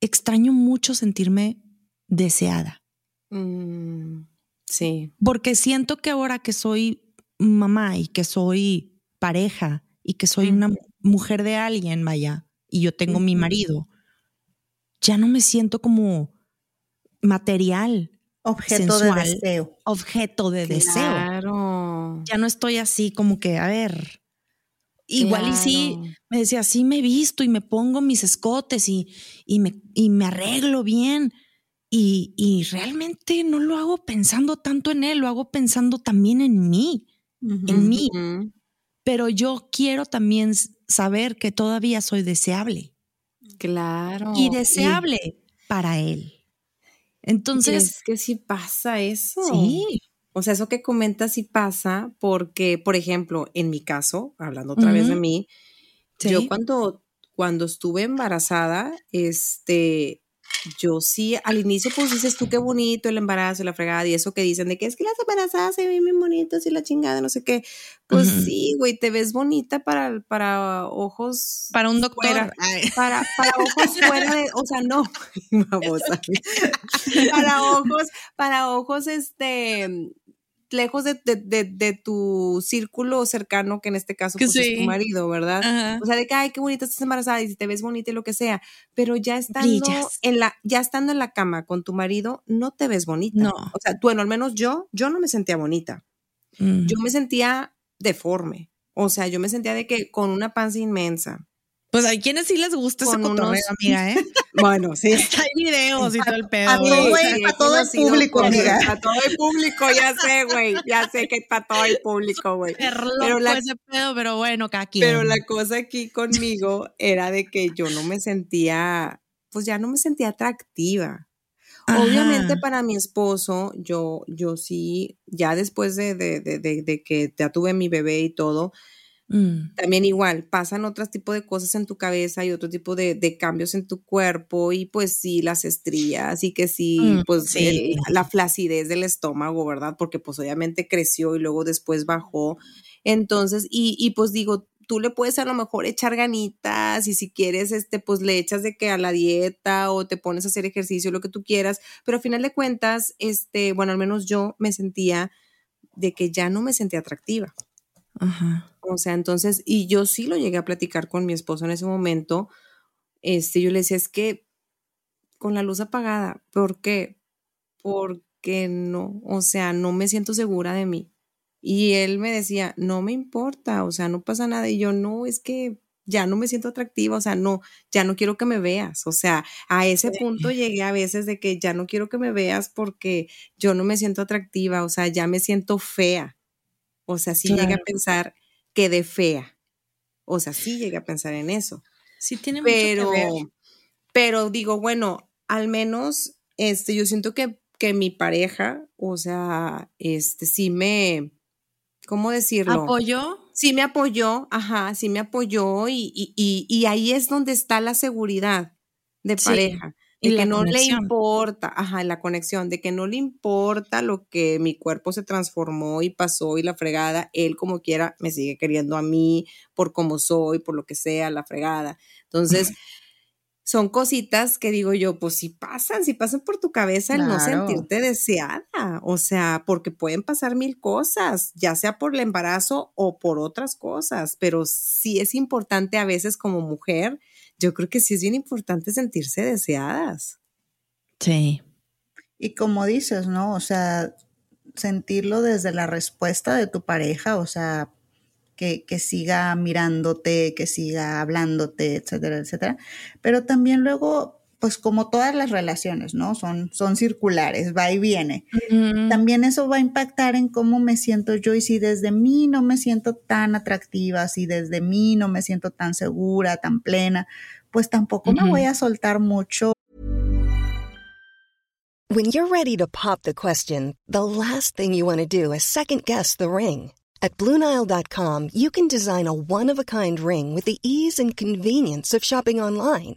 S8: Extraño mucho sentirme deseada.
S1: Mm, sí.
S8: Porque siento que ahora que soy mamá y que soy pareja y que soy una mujer de alguien, vaya, y yo tengo mi marido, ya no me siento como material.
S2: Objeto de deseo.
S8: Objeto de deseo. Ya no estoy así como que, a ver, Igual y sí, me decía, sí me he visto y me pongo mis escotes y, y, me, y me arreglo bien, y, realmente no lo hago pensando tanto en él, lo hago pensando también en mí, en mí. Pero yo quiero también saber que todavía soy deseable.
S1: Claro.
S8: Y deseable para él. Entonces.
S1: Es que sí pasa eso.
S8: Sí.
S1: O sea, eso que comentas sí pasa porque, por ejemplo, en mi caso, hablando otra vez de mí, yo cuando, cuando estuve embarazada, este, yo sí, al inicio pues dices tú qué bonito el embarazo, la fregada y eso que dicen de que es que las embarazadas se ven bien bonitas y la chingada, no sé qué. Pues sí, güey, te ves bonita para, para ojos.
S8: Para un doctor.
S1: para, para ojos fuera de, o sea, no, para ojos, para ojos, este, lejos de, de, de, tu círculo cercano, que en este caso pues, es tu marido, ¿verdad? O sea, de que, ay, qué bonita estás embarazada y si te ves bonita y lo que sea, pero ya estando en la, ya estando en la cama con tu marido, no te ves bonita.
S8: No.
S1: O sea, bueno, al menos yo, yo no me sentía bonita. Mm. Yo me sentía deforme. O sea, yo me sentía de que con una panza inmensa,
S8: pues hay quienes sí les gusta ese cotorreo, amiga, ¿eh?
S1: bueno, sí.
S8: Hay videos y todo el pedo.
S2: A, todo, todo el público, amiga.
S1: A todo el público, ya sé, güey. Ya sé que para todo el público, güey.
S8: Pero la, ese pedo, pero bueno, cada
S1: Pero la cosa aquí conmigo era de que yo no me sentía, pues ya no me sentía atractiva. Obviamente para mi esposo, yo, yo sí, ya después de, de, de, de, que ya tuve mi bebé y todo, Mm. También igual, pasan otros tipos de cosas en tu cabeza y otro tipo de, cambios en tu cuerpo y pues sí, las estrías y que sí, mm, pues la flacidez del estómago, ¿verdad? Porque pues obviamente creció y luego después bajó. Entonces, y, y pues digo, tú le puedes a lo mejor echar ganitas y si quieres, este, pues le echas de que a la dieta o te pones a hacer ejercicio, lo que tú quieras, pero al final de cuentas, este, bueno, al menos yo me sentía de que ya no me sentía atractiva. O sea, entonces, y yo sí lo llegué a platicar con mi esposo en ese momento. Este, yo le decía, es que con la luz apagada, ¿por qué? Porque no, o sea, no me siento segura de mí. Y él me decía, no me importa, o sea, no pasa nada. Y yo, no, es que ya no me siento atractiva, o sea, no, ya no quiero que me veas. O sea, a ese punto llegué a veces de que ya no quiero que me veas porque yo no me siento atractiva, o sea, ya me siento fea. O sea, sí llegué a pensar que de fea. O sea, sí llegué a pensar en eso.
S8: Sí tiene
S1: pero,
S8: mucho que ver.
S1: Pero digo, bueno, al menos este, yo siento que, que mi pareja, o sea, este, sí me, ¿cómo decirlo?
S8: ¿Apoyó?
S1: Sí me apoyó, ajá, sí me apoyó y, y, y, y ahí es donde está la seguridad de
S8: Sí,
S1: pareja.
S8: y
S1: De
S8: la
S1: que no le importa, ajá, la conexión, de que no le importa lo que mi cuerpo se transformó y pasó y la fregada, él como quiera me sigue queriendo a mí por como soy, por lo que sea, la fregada. Entonces, son cositas que digo yo, pues si pasan, si pasan por tu cabeza el no sentirte deseada, o sea, porque pueden pasar mil cosas, ya sea por el embarazo o por otras cosas, pero sí es importante a veces como mujer, yo creo que sí es bien importante sentirse deseadas.
S8: Sí.
S2: Y como dices, ¿no? O sea, sentirlo desde la respuesta de tu pareja, o sea, que, que siga mirándote, que siga hablándote, etcétera, etcétera. Pero también luego, pues como todas las relaciones, ¿no? Son, son circulares, va y viene. También eso va a impactar en cómo me siento yo y si desde mí no me siento tan atractiva, si desde mí no me siento tan segura, tan plena, pues tampoco me voy a soltar mucho
S9: When you're ready to pop the question, the last thing you want to do is second guess the ring. At Bluenile.com, you can design a one of a kind ring with the ease and convenience of shopping online.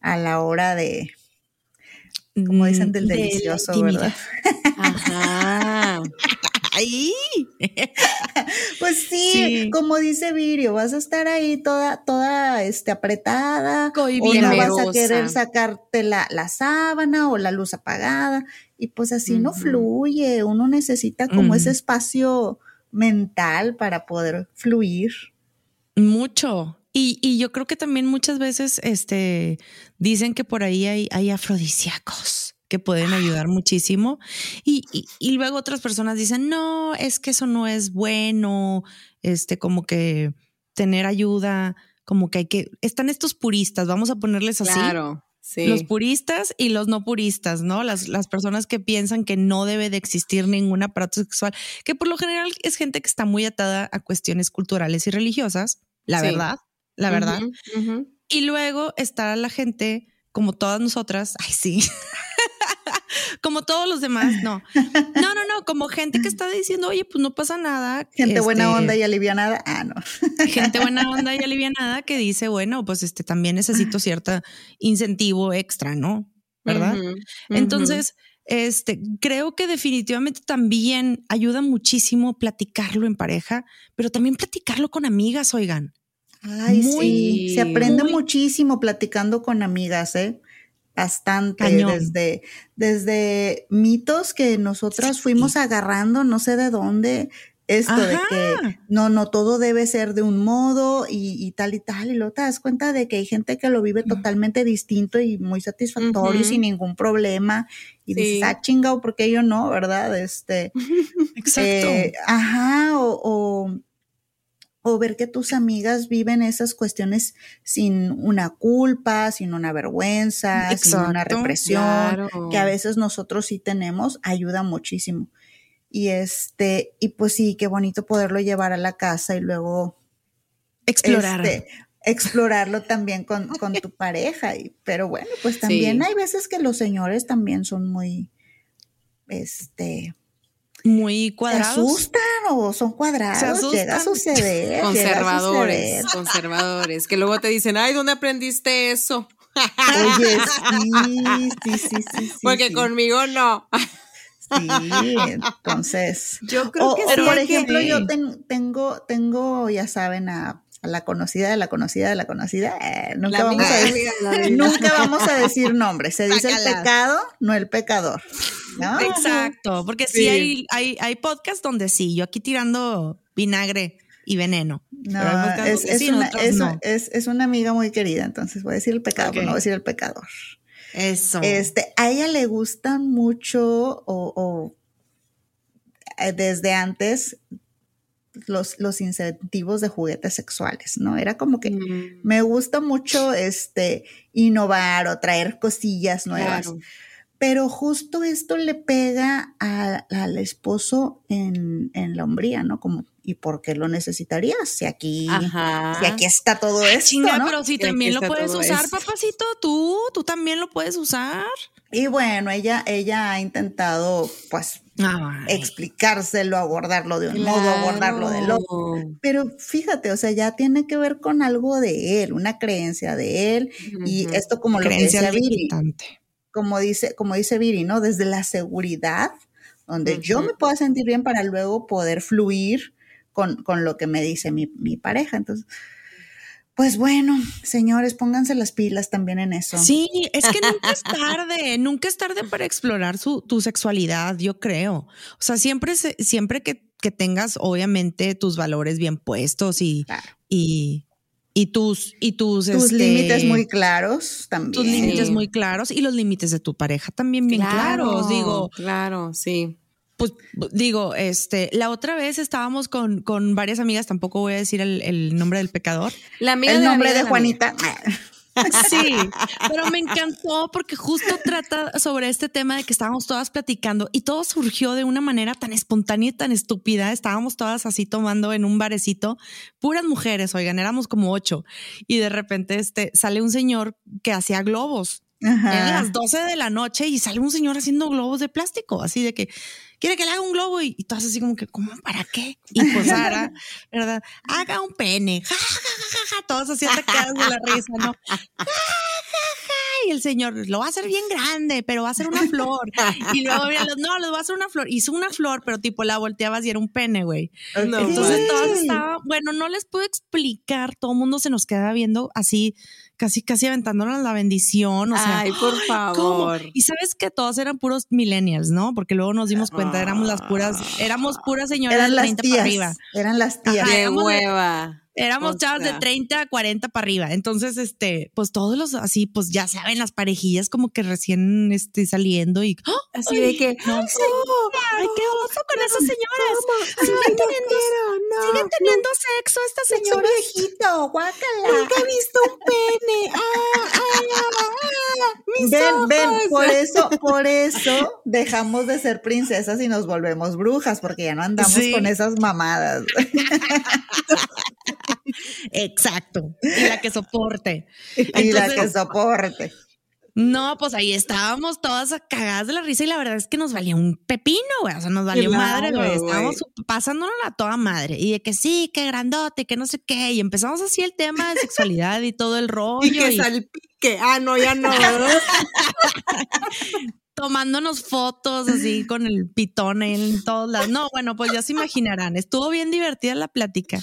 S2: a la hora de, como dicen, del
S8: Mm, de la
S2: delicioso,
S8: intimidad.
S2: ¿verdad?
S1: Ajá.
S8: ¡Ay!
S2: Pues sí,
S8: Sí.
S2: como dice Virio, vas a estar ahí toda, toda este, apretada, o
S8: Cohibiendo.
S2: no vas a querer sacarte la, la sábana o la luz apagada, y pues así no
S1: Ujú.
S2: fluye, uno necesita como
S8: Mm.
S2: ese espacio mental para poder fluir.
S8: Mucho. Y, y yo creo que también muchas veces este, dicen que por ahí hay, hay afrodisíacos que pueden ayudar muchísimo. Y, y- y luego otras personas dicen, no, es que eso no es bueno, este, como que tener ayuda, como que hay que, están estos puristas, vamos a ponerles así.
S1: Claro, sí.
S8: Los puristas y los no puristas, ¿no? Las, las personas que piensan que no debe de existir ningún aparato sexual, que por lo general es gente que está muy atada a cuestiones culturales y religiosas, la
S1: Sí.
S8: verdad, la verdad. Y luego está la gente como todas nosotras, ay sí, como todos los demás, no. No, no, no, como gente que está diciendo, oye, pues no pasa nada.
S2: Gente buena
S8: este,
S2: onda y alivianada, ah, no.
S8: gente buena onda y alivianada que dice, bueno, pues este también necesito cierto incentivo extra, ¿no? ¿Verdad? Entonces, este, creo que definitivamente también ayuda muchísimo platicarlo en pareja, pero también platicarlo con amigas, oigan.
S2: Ay,
S8: Muy,
S2: sí, se aprende
S8: muy-
S2: muchísimo platicando con amigas, ¿eh? Bastante,
S8: Cañón.
S2: desde, desde mitos que nosotras
S8: Sí.
S2: fuimos agarrando, no sé de dónde, esto de que no, no todo debe ser de un modo y, y tal y tal, y luego te das cuenta de que hay gente que lo vive totalmente distinto y muy satisfactorio,
S1: Ujú.
S2: sin ningún problema, y
S1: Sí.
S2: dices, ah, chingado, ¿por qué yo no? ¿Verdad? Este,
S8: Exacto.
S2: eh, ajá, o, o, o ver que tus amigas viven esas cuestiones sin una culpa, sin una vergüenza, sin una represión, que a veces nosotros sí tenemos, ayuda muchísimo. Y este, y pues sí, qué bonito poderlo llevar a la casa y luego
S8: explorar.
S2: Este, explorarlo también con, con tu pareja. Y, pero bueno, pues también hay veces que los señores también son muy, este,
S8: muy cuadrados.
S2: ¿Se asustan o son cuadrados? Llega a suceder.
S1: Conservadores, conservadores, que luego te dicen, ay, ¿dónde aprendiste eso?
S2: Oye, sí, sí, sí, sí.
S1: Porque conmigo no.
S2: Sí, entonces. Yo creo que sí, por ejemplo, yo tengo, tengo, ya saben, a, la conocida de la conocida de la conocida. Eh, nunca, vamos a decir, nunca vamos a decir nombres. Se dice el pecado, no el pecador.
S8: Exacto, porque sí, hay, hay, hay podcasts donde sí, yo aquí tirando vinagre y veneno.
S2: No, es, una, es, una, amiga muy querida, entonces voy a decir el pecado, no voy a decir el pecador.
S8: Eso.
S2: Este, a ella le gustan mucho o, eh, desde antes los, los, incentivos de juguetes sexuales, ¿no? Era como que mm. me gusta mucho este innovar o traer cosillas nuevas. Pero justo esto le pega al esposo en, la hombría, ¿no? Como, ¿y por qué lo necesitarías? Si aquí, si aquí está todo esto, Chinga,
S8: pero si también lo puedes usar, papacito, tú, tú también lo puedes usar.
S2: Y bueno, ella, ella ha intentado, pues, explicárselo, abordarlo de un modo, abordarlo del otro. Pero fíjate, o sea, ya tiene que ver con algo de él, una creencia de él, y esto como lo que decía como dice, como dice Viri, ¿no? Desde la seguridad, donde yo me pueda sentir bien para luego poder fluir con, lo que me dice mi, pareja. Entonces, pues bueno, señores, pónganse las pilas también en eso.
S8: Sí, es que nunca es tarde, nunca es tarde para explorar su, tu sexualidad, yo creo. O sea, siempre, siempre que, tengas, obviamente, tus valores bien puestos y, y y tus y tus,
S2: tus este, límites muy claros también.
S8: Tus límites muy claros y los límites de tu pareja también bien claros, digo.
S1: Claro, sí.
S8: Pues digo, este, la otra vez estábamos con, con varias amigas, tampoco voy a decir el, nombre del pecador.
S2: La amiga el nombre de, Juanita.
S8: Sí, pero me encantó porque justo trata sobre este tema de que estábamos todas platicando y todo surgió de una manera tan espontánea y tan estúpida. Estábamos todas así tomando en un barecito, puras mujeres, oigan, éramos como ocho. Y de repente este, sale un señor que hacía globos. Eran las 12 de la noche y sale un señor haciendo globos de plástico, así de que quiere que le haga un globo y, todas así como que, ¿cómo? ¿Para qué? Y pues ahora, ¿verdad? Haga un pene, ja, ja, ja, ja, todos así atacados de la risa, ¿no? Ja, ja, ja, y el señor lo va a hacer bien grande, pero va a ser una flor. y luego, mira, no, les va a hacer una flor. Hizo una flor, pero tipo la volteabas y era un pene, güey. Entonces todos estaban, bueno, no les puedo explicar, todo el mundo se nos queda viendo así casi, casi aventándonos la bendición. O sea,
S1: Ay, por favor.
S8: Y sabes que todos eran puros millennials, ¿no? Porque luego nos dimos cuenta, éramos las puras, éramos puras señoras
S2: eran las tías, arriba. Eran las tías.
S1: Qué hueva.
S8: Éramos chavos de 30 a 40 para arriba. Entonces, este, pues todos los así, pues ya saben, las parejillas como que recién este, saliendo y
S1: ¡Ah! así de que,
S8: no, ay, qué oso con esas señoras. siguen teniendo, no, siguen teniendo sexo estas señoras.
S2: viejito, guácala.
S1: Nunca he visto un pene. Ah, ah, ah,
S2: ven, ven, por eso, por eso dejamos de ser princesas y nos volvemos brujas, porque ya no andamos con esas mamadas.
S8: Exacto. Y la que soporte.
S2: y la que soporte.
S8: No, pues ahí estábamos todas cagadas de la risa y la verdad es que nos valía un pepino, güey. O sea, nos valió madre, güey. Estábamos pasándonos a toda madre. Y de que sí, que grandote, que no sé qué. Y empezamos así el tema de sexualidad y todo el rollo.
S1: Y que salpique. Ah, no, ya no.
S8: tomándonos fotos así con el pitón en todos lados. No, bueno, pues ya se imaginarán, estuvo bien divertida la plática.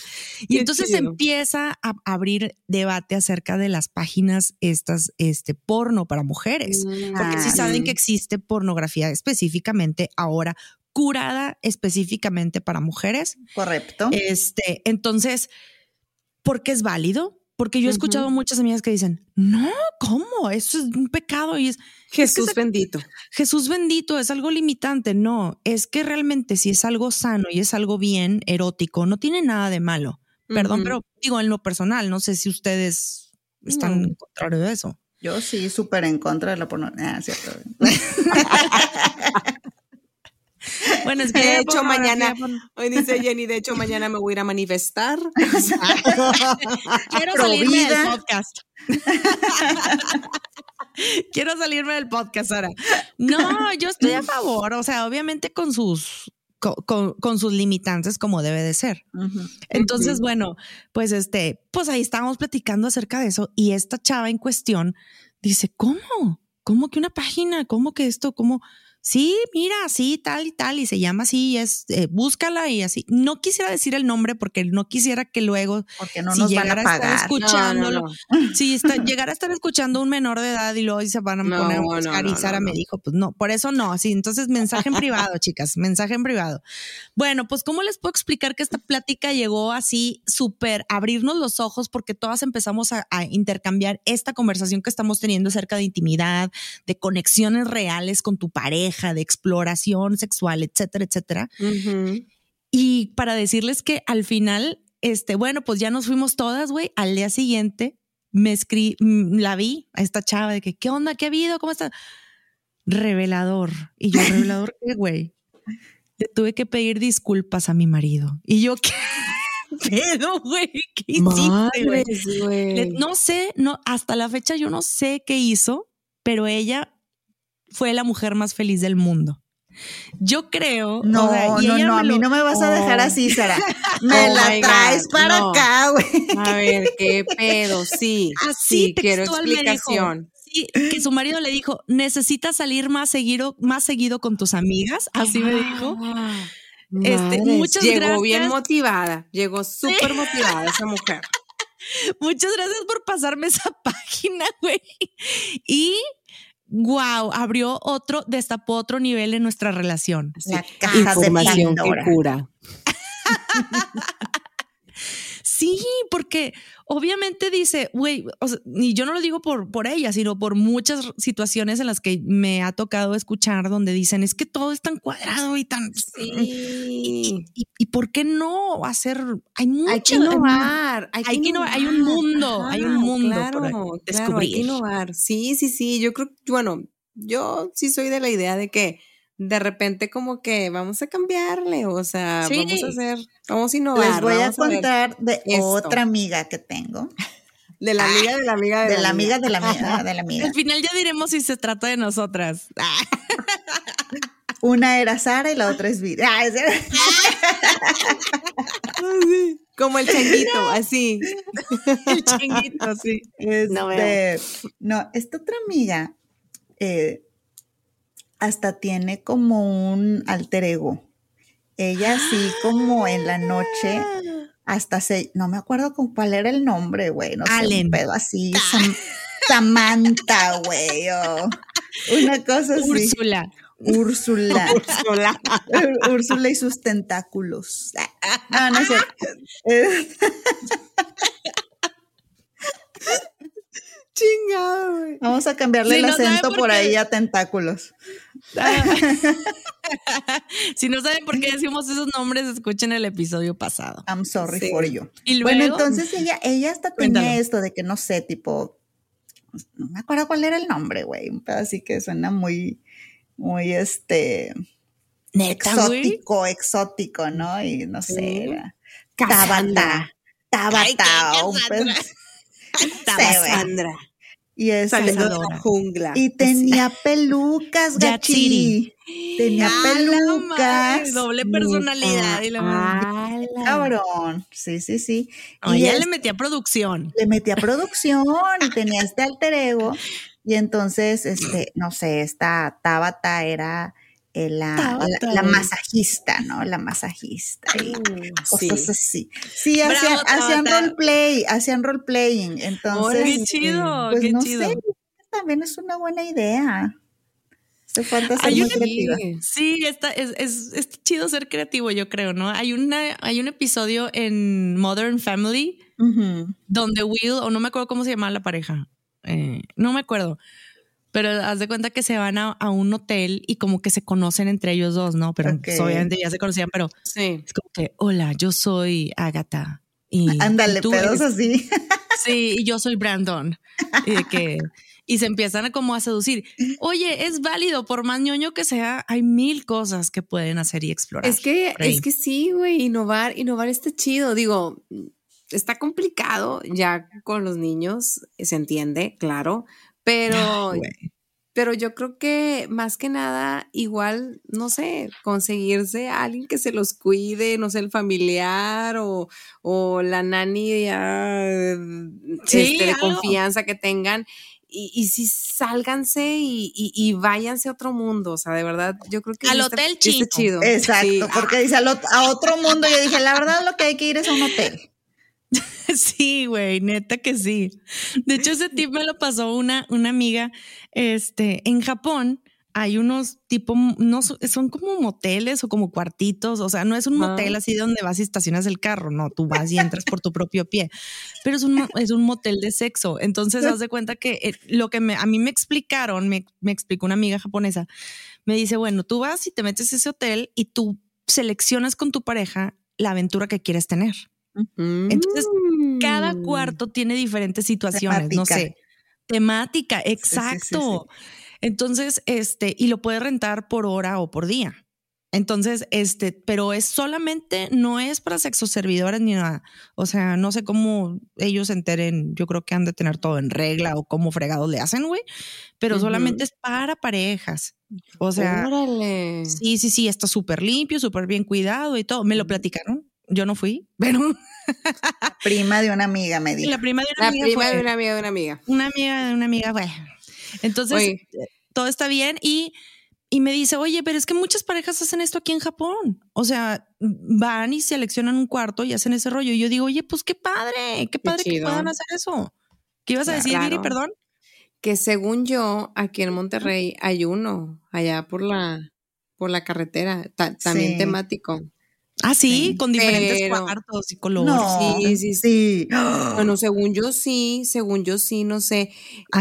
S8: Y entonces empieza a abrir debate acerca de las páginas estas, este, porno para mujeres, porque sí saben que existe pornografía específicamente ahora curada específicamente para mujeres.
S2: Correcto.
S8: Este, entonces, ¿por qué es válido? Porque yo he escuchado muchas amigas que dicen, no, ¿cómo? Eso es un pecado y es...
S1: Jesús bendito.
S8: Jesús bendito es algo limitante. No, es que realmente si es algo sano y es algo bien erótico, no tiene nada de malo. Perdón, pero digo en lo personal, no sé si ustedes están en contrario de eso.
S2: Yo sí, súper en contra de la pornografía. Ah, cierto.
S1: Bueno, es que de hecho mañana, hoy dice Jenny, de hecho mañana me voy a ir a manifestar.
S8: Quiero salirme del podcast. Quiero salirme del podcast ahora. No, yo estoy a favor, o sea, obviamente con sus con, sus limitantes como debe de ser. Entonces, bueno, pues este, pues ahí estábamos platicando acerca de eso y esta chava en cuestión dice, ¿cómo? ¿Cómo que una página? ¿Cómo que esto? ¿Cómo? Sí, mira, sí, tal y tal, y se llama así, es, eh, búscala y así. No quisiera decir el nombre porque no quisiera que luego,
S2: porque no nos van a pagar.
S8: escuchándolo, si está, llegara a estar escuchando un menor de edad y luego se van a poner a buscar y Sara me dijo, pues no, por eso no, así, entonces mensaje en privado, chicas, mensaje en privado. Bueno, pues cómo les puedo explicar que esta plática llegó así súper abrirnos los ojos porque todas empezamos a, a intercambiar esta conversación que estamos teniendo acerca de intimidad, de conexiones reales con tu pareja de exploración sexual, etcétera, etcétera. Y para decirles que al final, este, bueno, pues ya nos fuimos todas, güey. Al día siguiente me escribí, mm, la vi a esta chava de que, ¿qué onda? ¿Qué ha habido? ¿Cómo está? Revelador. Y yo, revelador, ¿qué, güey? Le tuve que pedir disculpas a mi marido. Y yo, ¿qué? pedo, güey? ¿Qué hiciste, güey? No sé, no, hasta la fecha yo no sé qué hizo, pero ella fue la mujer más feliz del mundo. Yo creo.
S2: No, no, no, a mí no me vas a dejar así, Sara. Me oh la traes para acá, güey.
S1: A ver, qué pedo, sí. Así sí, quiero explicación.
S8: sí, que su marido le dijo, necesitas salir más seguido, más seguido con tus amigas. Así me dijo.
S1: Ah, este, muchas llegó bien motivada, llegó súper motivada esa mujer.
S8: Muchas gracias por pasarme esa página, güey. Y wow, abrió otro, destapó otro nivel en nuestra relación.
S2: La caja Información
S1: que cura.
S8: Sí, porque obviamente dice, güey, y yo no lo digo por, por ella, sino por muchas situaciones en las que me ha tocado escuchar donde dicen, es que todo es tan cuadrado y tan... Sí. Y, por qué no hacer? Hay mucho.
S1: Hay que innovar.
S8: Hay, que innovar. hay un mundo, hay un mundo por descubrir. hay que
S1: innovar. Sí, sí, sí. Yo creo, bueno, yo sí soy de la idea de que de repente como que vamos a cambiarle, o sea, vamos a hacer, vamos a innovar.
S2: Les voy a contar de otra amiga que tengo.
S1: De la amiga, de la amiga,
S2: de, la, amiga, de la amiga, de la amiga.
S8: Al final ya diremos si se trata de nosotras.
S2: Una era Sara y la otra es Vida. Ah,
S1: como el changuito, así.
S8: El changuito, así.
S2: no, no, esta otra amiga eh, hasta tiene como un alter ego. Ella sí como en la noche hasta se, no me acuerdo con cuál era el nombre, güey, no sé, un pedo así, Samantha, güey, una cosa así.
S8: Úrsula.
S2: Úrsula.
S1: Úrsula.
S2: Úrsula y sus tentáculos. No, no sé.
S1: Chingado, güey.
S2: Vamos a cambiarle el acento por, ahí a tentáculos.
S8: si no saben por qué decimos esos nombres, escuchen el episodio pasado.
S2: I'm sorry for you. bueno, entonces ella, ella hasta tenía esto de que no sé, tipo, no me acuerdo cuál era el nombre, güey. Un así que suena muy, muy este. exótico, exótico, ¿no? Y no sé. Tabata. Tabata. un
S1: Sandra.
S2: Y es
S1: jungla.
S2: Y tenía pelucas, Gachi. Tenía pelucas.
S8: doble personalidad. Y la
S2: Cabrón. Sí, sí, sí.
S8: y ella le metía producción.
S2: Le metía producción y tenía este alter ego. Y entonces, este, no sé, esta Tabata era eh, la, la, masajista, ¿no? La masajista y cosas así. Sí, hacían, hacían roleplay, hacían roleplaying. Entonces,
S8: qué chido, pues
S2: qué
S8: no chido. Sé,
S2: también es una buena idea. Se falta ser muy creativa.
S8: Sí, está, es, es, es, chido ser creativo, yo creo, ¿no? Hay, una, hay un episodio en Modern Family donde Will, o no me acuerdo cómo se llamaba la pareja, eh, no me acuerdo, pero haz de cuenta que se van a, un hotel y como que se conocen entre ellos dos, ¿no? Pero pues, obviamente ya se conocían, pero
S1: sí.
S8: es como que, hola, yo soy Agatha. Y,
S2: Ándale, pedos así.
S8: Sí, y yo soy Brandon. Y de que y se empiezan a como a seducir. Oye, es válido, por más ñoño que sea, hay mil cosas que pueden hacer y explorar.
S1: Es que, es que sí, güey, innovar, innovar está chido. Digo, está complicado ya con los niños, se entiende, claro, pero, pero yo creo que más que nada, igual, no sé, conseguirse a alguien que se los cuide, no sé, el familiar o, o la nani ya, este, de confianza que tengan y, y sí sálganse y, y, váyanse a otro mundo. O sea, de verdad, yo creo que
S8: al hotel chido.
S2: Exacto, porque dice a otro mundo. Yo dije, la verdad, lo que hay que ir es a un hotel.
S8: Sí, güey, neta que sí. De hecho, ese tip me lo pasó una, una amiga este, en Japón hay unos tipo, no son como moteles o como cuartitos, o sea, no es un motel así donde vas y estacionas el carro, no, tú vas y entras por tu propio pie, pero es un, es un motel de sexo. Entonces, haz de cuenta que eh, lo que me, a mí me explicaron, me, me explicó una amiga japonesa, me dice, bueno, tú vas y te metes a ese hotel y tú seleccionas con tu pareja la aventura que quieres tener. Entonces, cada mm. cuarto tiene diferentes situaciones, no sé, temática, exacto. Entonces, este, y lo puede rentar por hora o por día. Entonces, este, pero es solamente, no es para sexo servidores ni nada. O sea, no sé cómo ellos se enteren. Yo creo que han de tener todo en regla o cómo fregados le hacen, güey. Pero solamente es para parejas. O sea, sí, sí, sí, está súper limpio, súper bien cuidado y todo. Me lo platicaron. Yo no fui, pero.
S2: prima de una amiga me dijo.
S8: La prima de una amiga.
S1: Prima de una amiga de una amiga.
S8: Una amiga de una amiga, güey. Entonces, todo está bien y, y me dice, oye, pero es que muchas parejas hacen esto aquí en Japón. O sea, van y seleccionan un cuarto y hacen ese rollo. Y yo digo, oye, pues qué padre, qué padre que puedan hacer eso. ¿Qué ibas a decir, Viri, perdón?
S1: Que según yo, aquí en Monterrey hay uno, allá por la, por la carretera, también temático.
S8: Ah, sí, con diferentes cuartos y colores.
S1: sí, sí, sí. Bueno, según yo sí, según yo sí, no sé.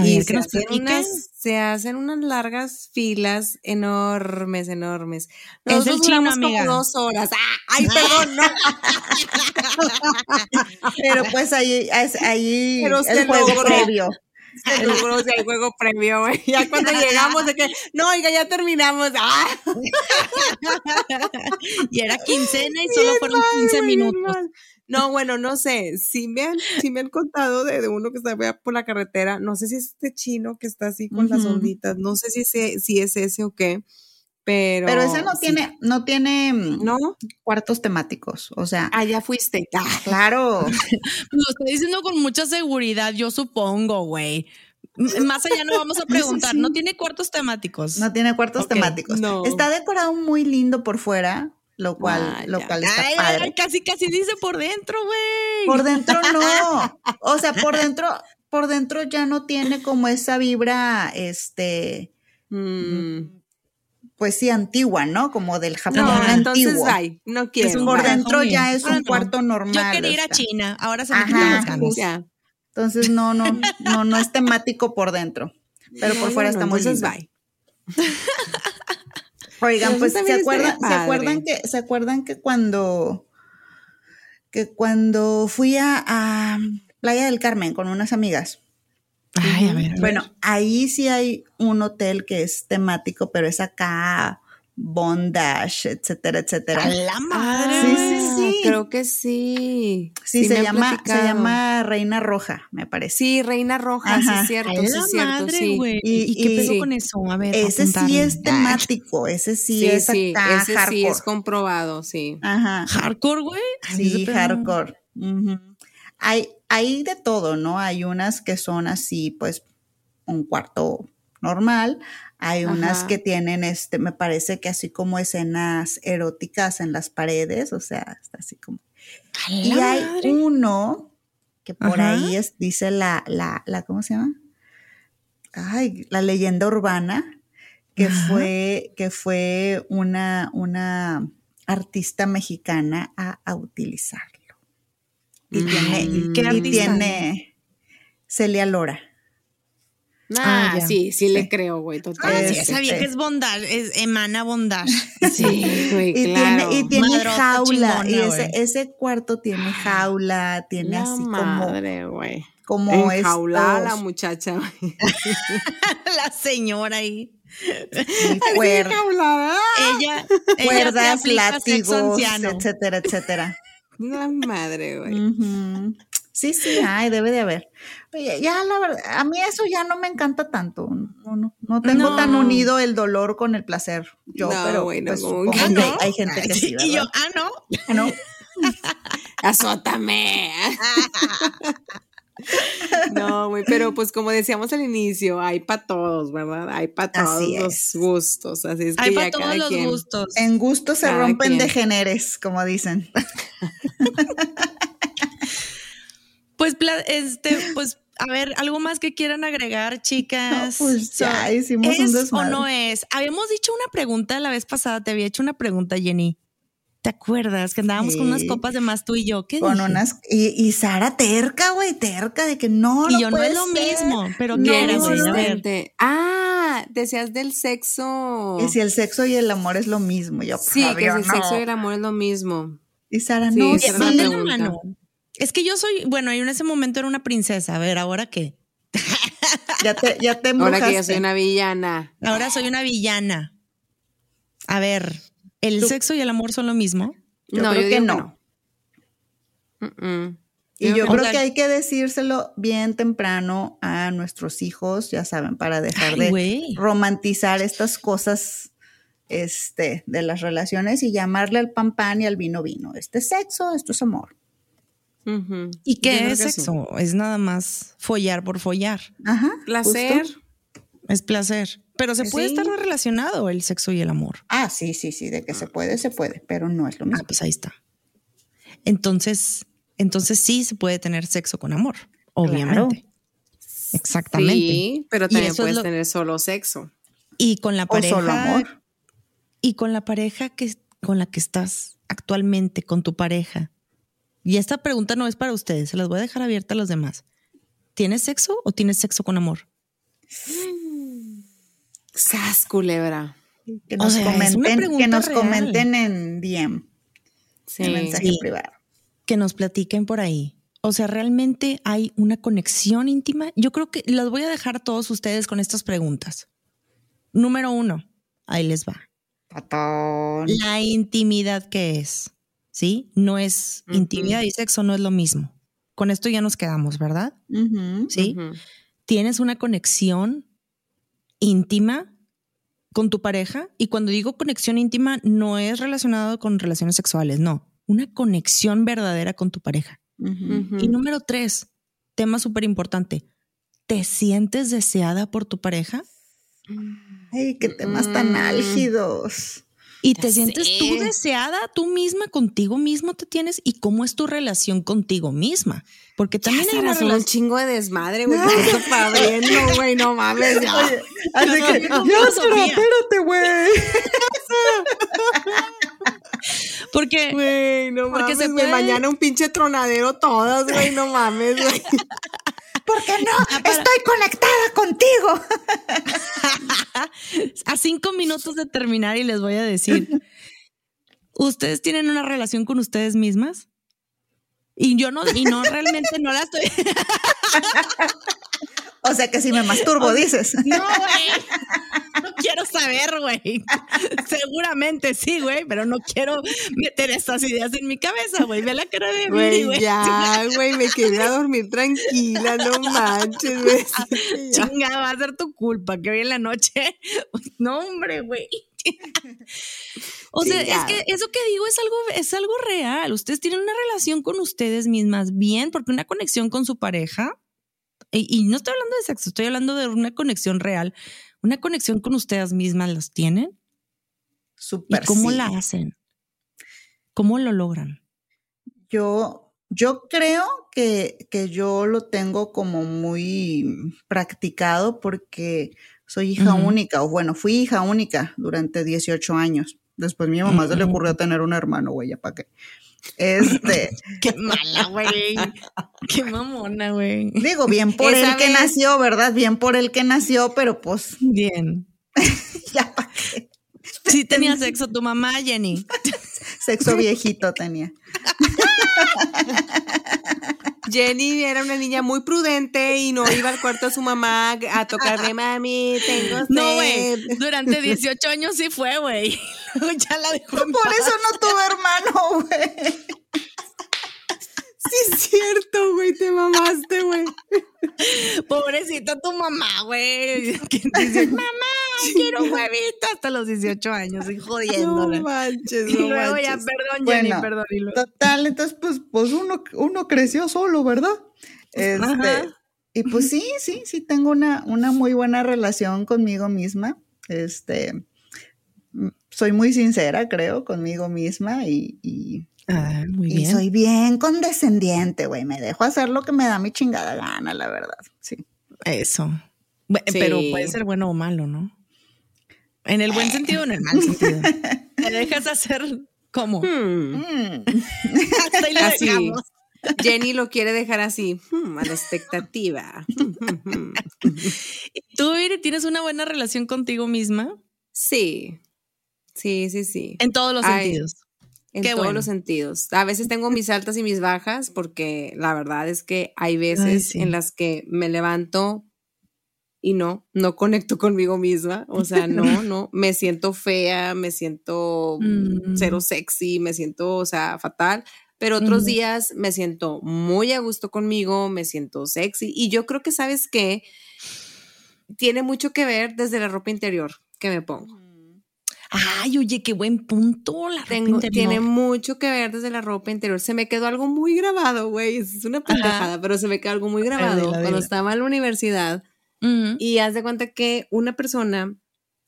S1: y se, hacen unas, se hacen unas largas filas enormes, enormes. Nosotros es el como dos horas. ¡Ah! ¡Ay, perdón! No.
S2: Pero pues ahí, ahí Pero el juego previo
S1: se el juego previo, güey. Ya cuando llegamos de que, no, oiga, ya terminamos. ¡Ah!
S8: y era quincena y solo fueron 15 minutos.
S1: No, bueno, no sé. Si me han, si me han contado de, uno que está por la carretera. No sé si es este chino que está así con las onditas. No sé si, es, si es ese o qué. Pero,
S2: pero ese no tiene, no tiene mm, ¿no? cuartos temáticos. O sea.
S1: Ah, ya fuiste.
S2: Ah, claro.
S8: Lo estoy diciendo con mucha seguridad, yo supongo, güey. Más allá no vamos a preguntar. No tiene cuartos temáticos.
S2: No tiene cuartos temáticos. Está decorado muy lindo por fuera, lo cual, lo cual está padre.
S8: casi, casi dice por dentro, güey.
S2: Por dentro no. O sea, por dentro, por dentro ya no tiene como esa vibra, este. Mm pues sí, antigua, ¿no? Como del Japón no, antiguo.
S1: Entonces, no quiero.
S2: por dentro ya es un cuarto normal.
S8: Yo quería ir a China, ahora se me quitan las ganas.
S2: Entonces, no, no, no, no es temático por dentro, pero por fuera está muy lindo. Bye. Oigan, pues se acuerdan, se acuerdan que, se acuerdan que cuando que cuando fui a, a Playa del Carmen con unas amigas,
S8: Ay, a ver,
S2: bueno, ahí sí hay un hotel que es temático, pero es acá bondage, etcétera, etcétera.
S8: la madre!
S2: sí, sí, sí.
S1: Creo que sí.
S2: Sí, se, llama, se llama Reina Roja, me parece.
S1: Sí, Reina Roja, sí es cierto, sí es cierto, madre, sí.
S8: ¿Y, qué pedo con eso? A ver,
S2: Ese sí es temático, ese sí, es
S1: sí, ese sí es comprobado, sí.
S2: Ajá.
S8: ¿Hardcore, güey?
S2: Sí, hardcore. Hay, hay de todo, ¿no? Hay unas que son así, pues, un cuarto normal. Hay unas que tienen, este, me parece que así como escenas eróticas en las paredes, o sea, está así como. Y hay uno que por ahí es, dice la, la, la, ¿cómo se llama? Ay, la leyenda urbana, que fue, que fue una, una artista mexicana a, a utilizar y tiene, y tiene Celia Lora.
S1: Ah, sí, sí, le creo, güey, totalmente.
S8: Ah, esa vieja es bondad, es, emana bondad.
S1: Sí, güey,
S2: Y
S1: claro.
S2: tiene, y tiene
S8: Madrota
S2: jaula.
S8: chingona,
S2: y ese, ese cuarto tiene jaula, tiene
S1: La
S2: así
S1: madre, güey.
S2: como, como
S1: Enjaulada la muchacha, güey.
S8: la señora ahí.
S2: cuer-
S1: Enjaulada.
S8: Ella, ella
S2: cuerdas,
S8: sexo
S2: látigos, etcétera, etcétera.
S1: La madre, güey.
S2: Sí, sí, hay, debe de haber. Oye, ya la verdad, a mí eso ya no me encanta tanto. No, no, no tengo
S8: No.
S2: tan unido el dolor con el placer. Yo,
S1: No,
S2: pero
S1: güey, no,
S2: pues,
S1: como que
S8: no.
S2: hay, hay gente que sí,
S8: Y yo, ah, no.
S2: Ah, ¿no?
S1: Azótame. No, güey, pero pues como decíamos al inicio, hay para todos, ¿verdad? Hay para todos
S2: Así
S1: los
S2: es.
S1: gustos, así es que
S8: Hay para todos los
S1: quien.
S8: gustos.
S2: En gusto se rompen
S1: quien.
S2: de géneres, como dicen.
S8: Pues, este, pues, a ver, algo más que quieran agregar, chicas.
S2: No, pues ya hicimos un
S8: ¿Es o
S2: desmadre.
S8: no es? Habíamos dicho una pregunta la vez pasada, te había hecho una pregunta, Jenny. ¿Te acuerdas que andábamos con unas copas de más tú y yo? ¿Qué
S2: Con
S8: dije?
S2: unas. Y, y Sara terca, güey, terca de que no.
S8: Y
S2: no
S8: yo no
S2: puede
S8: es lo
S2: ser.
S8: mismo, pero
S1: No,
S8: ¿qué era, güey? A ver.
S1: resistente. Ah, decías del sexo.
S2: Y si el sexo y el amor es lo mismo. Yo,
S1: Sí, que
S2: Fabio,
S1: el
S2: no.
S1: sexo y el amor es lo mismo.
S2: Y Sara,
S1: Sí,
S2: no.
S1: la
S8: Van de la mano. Es que yo soy, bueno, yo en ese momento era una princesa. A ver, ¿ahora qué?
S2: Ya te, ya te
S1: Ahora que ya soy una villana.
S8: Ahora soy una villana. A ver, ¿el
S2: Tú-
S8: sexo y el amor son lo mismo?
S2: Yo
S1: no,
S2: creo
S1: yo
S2: que
S1: digo
S2: no.
S1: que no.
S2: Y yo creo que hay que decírselo bien temprano a nuestros hijos, ya saben, para dejar
S8: Ay,
S2: de romantizar estas cosas este, de las relaciones y llamarle al pan pan y al vino vino. Este es sexo, esto es amor.
S8: ¿Y qué es
S1: que sí.
S8: sexo? Es nada más follar por follar.
S2: Ajá.
S1: Placer.
S2: justo.
S8: Es placer. Pero se puede
S1: Sí.
S8: estar relacionado el sexo y el amor.
S2: Ah, sí, sí, sí, de que se puede, se puede, pero no es lo
S8: Ah,
S2: mismo.
S8: pues ahí está. Entonces, entonces sí se puede tener sexo con amor, obviamente. Exactamente.
S1: Sí, pero también puedes
S8: lo-
S1: tener solo sexo.
S8: Y con la
S2: O
S8: pareja.
S2: solo amor.
S8: Y con la pareja que con la que estás actualmente, con tu pareja. Y esta pregunta no es para ustedes, se las voy a dejar abierta a los demás. ¿Tienes sexo o tienes sexo con amor?
S1: Sas, culebra.
S2: Que
S8: O
S2: nos
S8: sea, es una
S2: comenten,
S8: pregunta
S2: que nos
S8: real.
S2: comenten en DM,
S1: Sí.
S2: en mensaje
S8: Sí.
S2: privado.
S8: que nos platiquen por ahí. O sea, realmente hay una conexión íntima. Yo creo que las voy a dejar a todos ustedes con estas preguntas. Número uno, ahí les va.
S2: Patón.
S8: La intimidad que es, ¿sí? No es intimidad y sexo no es lo mismo. Con esto ya nos quedamos, ¿verdad? ¿Sí? Tienes una conexión íntima con tu pareja y cuando digo conexión íntima no es relacionado con relaciones sexuales, no, una conexión verdadera con tu pareja. Y número tres, tema súper importante, ¿te sientes deseada por tu pareja?
S2: Ay, qué temas tan
S1: Mm.
S2: álgidos.
S8: ¿Y
S1: Ya
S8: te sientes tú
S1: sé.
S8: deseada tú misma contigo mismo te tienes? ¿Y cómo es tu relación contigo misma? Porque
S1: Ya
S8: también hay una
S1: Sara, son un chingo de desmadre, güey. abriendo, güey. No mames, ya.
S2: Oye, así
S8: No,
S2: que,
S8: no,
S2: ya, espérate, güey.
S8: Porque
S1: Güey, no
S8: Porque
S1: mames,
S8: se puede-
S1: Mañana un pinche tronadero todas, güey. No mames, güey.
S2: Porque no,
S8: Ah, para-
S2: estoy conectada contigo.
S8: a cinco minutos de terminar y les voy a decir, ¿ustedes tienen una relación con ustedes mismas? Y yo no, y no realmente no la estoy.
S2: O sea que si me masturbo, dices.
S8: No, güey. No quiero saber, güey. Seguramente sí, güey, pero no quiero meter estas ideas en mi cabeza, güey. Ve la cara de Viri,
S1: Güey, ya, güey. Me quería dormir tranquila. No manches, güey. Sí, ya.
S8: Chinga, va a ser tu culpa que hoy en la noche. No, hombre, güey. O
S1: Sí,
S8: sea, es que eso que digo es algo, es algo real. Ustedes tienen una relación con ustedes mismas bien, porque una conexión con su pareja, y, y no estoy hablando de sexo, estoy hablando de una conexión real. Una conexión con ustedes mismas las tienen. ¿Y
S2: Súper
S8: cómo
S2: sí.
S8: la hacen? ¿Cómo lo logran?
S2: Yo, yo creo que, que yo lo tengo como muy practicado porque soy hija única, o bueno, fui hija única durante 18 años. Después mi mamá se le ocurrió tener un hermano, güey, ya para qué. Este.
S8: Qué mala, güey. Qué mamona, güey.
S2: Digo, bien por el que nació, ¿verdad? Bien por el que nació, pero pues.
S8: Bien. ya para qué. Sí tenía sexo tu mamá, Jenny.
S2: sexo viejito tenía.
S1: Jenny era una niña muy prudente y no iba al cuarto de su mamá a tocarle, mami, tengo sed.
S8: No, güey. Durante 18 años sí fue, güey. ya la dejó.
S2: Por eso no tuve hermano, güey.
S1: Sí, es cierto, güey, te mamaste, güey.
S8: Pobrecita tu mamá, güey. mamá, quiero huevito hasta los 18 años, y jodiéndola.
S1: No manches,
S8: y luego ya, perdón, Jenny, perdón.
S2: Total, entonces, pues, pues uno, uno creció solo, ¿verdad? Este, y pues sí, sí, sí, tengo una, una muy buena relación conmigo misma. Este, soy muy sincera, creo, conmigo misma y
S8: Ah, muy bien.
S2: Y soy bien condescendiente, güey. Me dejo hacer lo que me da mi chingada gana, la verdad. Sí.
S8: Eso. Pero puede ser bueno o malo, ¿no? En el buen sentido o en el mal sentido. Te dejas hacer como. Hmm.
S1: Hmm. así. Jenny lo quiere dejar así, hmm, a la expectativa.
S8: ¿Tú, tienes una buena relación contigo misma?
S1: Sí. Sí, sí, sí.
S8: En todos los sentidos
S1: en todos los sentidos. A veces tengo mis altas y mis bajas porque la verdad es que hay veces en las que me levanto y no, no conecto conmigo misma. O sea, no, no, me siento fea, me siento cero mm. sexy, me siento, o sea, fatal. Pero otros días me siento muy a gusto conmigo, me siento sexy. Y yo creo que, ¿sabes qué? Tiene mucho que ver desde la ropa interior que me pongo.
S8: Ay, oye, qué buen punto. La Tengo,
S1: Tiene mucho que ver desde la ropa interior. Se me quedó algo muy grabado, güey. Es una pendejada, pero se me quedó algo muy grabado cuando estaba en la universidad. Y haz de cuenta que una persona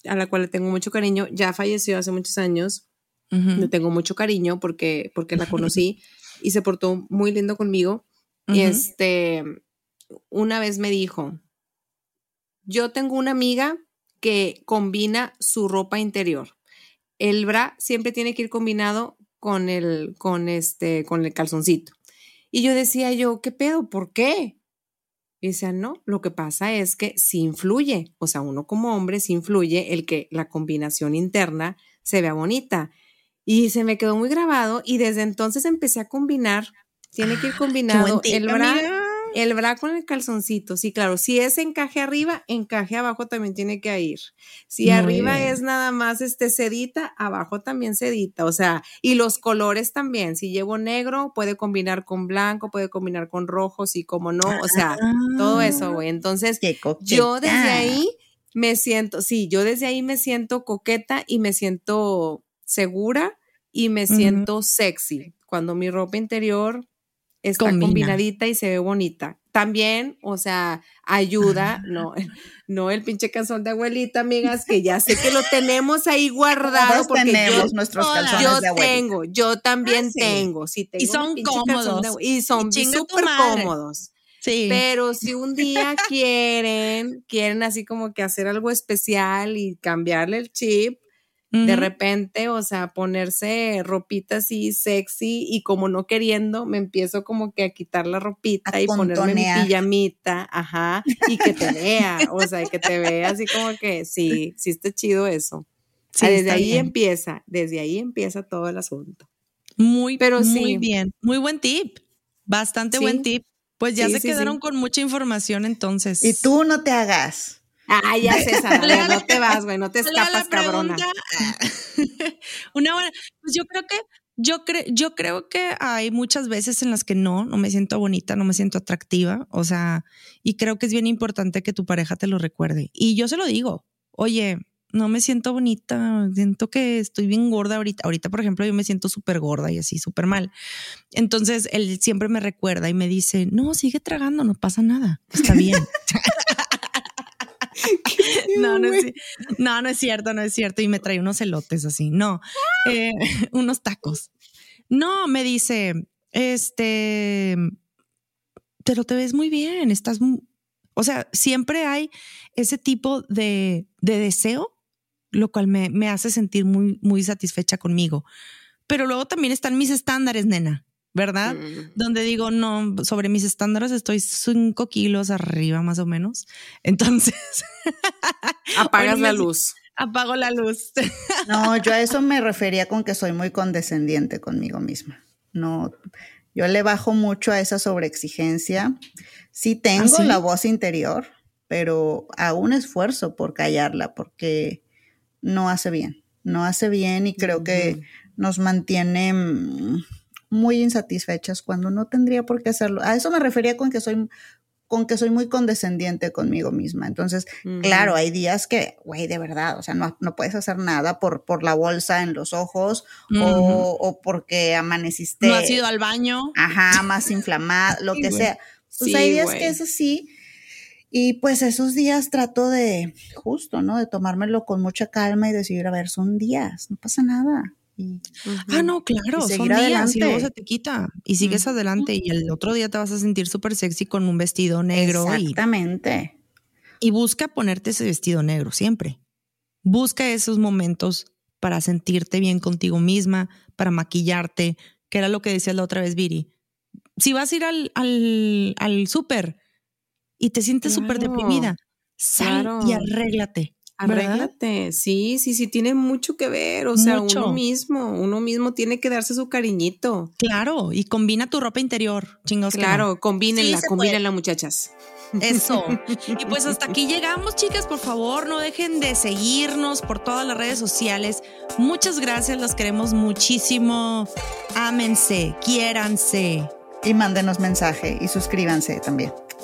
S1: a la cual le tengo mucho cariño ya falleció hace muchos años. Le tengo mucho cariño porque, porque la conocí y se portó muy lindo conmigo. Y este, una vez me dijo, yo tengo una amiga que combina su ropa interior el bra siempre tiene que ir combinado con el, con este, con el calzoncito. Y yo decía yo, ¿qué pedo? ¿Por qué? Y decía, no, lo que pasa es que sí influye, o sea, uno como hombre sí influye el que la combinación interna se vea bonita. Y se me quedó muy grabado y desde entonces empecé a combinar, tiene que ir ah, combinado el bra el bra con el calzoncito, sí, claro. Si es encaje arriba, encaje abajo también tiene que ir. Si arriba es nada más este sedita, abajo también sedita. O sea, y los colores también. Si llevo negro, puede combinar con blanco, puede combinar con rojo, sí, como no. O sea, todo eso, ah. güey. Entonces, yo desde ahí me siento, sí, yo desde ahí me siento coqueta y me siento segura y me siento sexy. Cuando mi ropa interior está combinadita y se ve bonita. También, o sea, ayuda, no, no el pinche calzón de abuelita, amigas, que ya sé que lo tenemos ahí guardado. porque
S2: tenemos nuestros calzones
S1: yo
S2: de
S1: abuelita. tengo, yo también ah, tengo, sí, tengo.
S8: Y son cómodos.
S1: y son súper cómodos. Sí. Pero si un día quieren, quieren así como que hacer algo especial y cambiarle el chip, de repente, o sea, ponerse ropita así sexy y como no queriendo, me empiezo como que a quitar la ropita y ponerme mi pijamita, ajá, y que te vea, o sea, que te vea así como que sí, sí está chido eso. Sí, desde ahí empieza, desde ahí empieza todo el asunto.
S8: Muy, pero muy bien, muy buen tip, bastante buen tip. Pues ya se quedaron con mucha información entonces.
S2: Y tú no te hagas.
S1: Ah, ya sé, no te vas, güey, no te escapas, cabrona.
S8: Una buena, pues yo creo que yo, creo, yo creo que hay muchas veces en las que no, no me siento bonita, no me siento atractiva, o sea, y creo que es bien importante que tu pareja te lo recuerde. Y yo se lo digo, oye, no me siento bonita, siento que estoy bien gorda ahorita. Ahorita, por ejemplo, yo me siento súper gorda y así, súper mal. Entonces, él siempre me recuerda y me dice, no, sigue tragando, no pasa nada, está bien. no, no es, no, no es cierto, no es cierto. Y me trae unos elotes así, no, eh, unos tacos. No, me dice, este, pero te ves muy bien, estás, o sea, siempre hay ese tipo de, de deseo, lo cual me, me, hace sentir muy, muy satisfecha conmigo. pero luego también están mis estándares, nena. ¿Verdad? Mm. Donde digo, no, sobre mis estándares estoy cinco kilos arriba más o menos. Entonces...
S1: Apagas la luz.
S8: Apago la luz.
S2: no, yo a eso me refería con que soy muy condescendiente conmigo misma. No, yo le bajo mucho a esa sobreexigencia. Sí tengo ¿Ah, la voz interior, pero hago un esfuerzo por callarla porque no hace bien. No hace bien y creo que nos mantiene mm, muy insatisfechas cuando no tendría por qué hacerlo. A eso me refería con que soy con que soy muy condescendiente conmigo misma. Entonces, claro, hay días que, güey, de verdad, o sea, no, no, puedes hacer nada por, por la bolsa en los ojos o, o, porque amaneciste.
S8: No has ido al baño.
S2: Ajá, más inflamada, lo que sea. Pues hay días que es así. Y pues esos días trato de, justo, ¿no? De tomármelo con mucha calma y decir, a ver, son días, no pasa nada.
S8: Ah, no, claro, son días y luego se te quita y sigues adelante y el otro día te vas a sentir súper sexy con un vestido negro.
S2: Exactamente.
S8: Y, busca ponerte ese vestido negro siempre. Busca esos momentos para sentirte bien contigo misma, para maquillarte, que era lo que decías la otra vez, Viri. Si vas a ir al, al, al súper y te sientes súper deprimida, sal y arréglate.
S1: Arréglate, sí, sí, sí, tiene mucho que ver, o sea, uno mismo, uno mismo tiene que darse su cariñito.
S8: Claro, y combina tu ropa interior, chingos.
S1: Claro, combínenla, combínenla, muchachas.
S8: Eso. y pues hasta aquí llegamos, chicas. Por favor, no dejen de seguirnos por todas las redes sociales. Muchas gracias, las queremos muchísimo. Ámense, quiéranse.
S2: Y mándenos mensaje y suscríbanse también.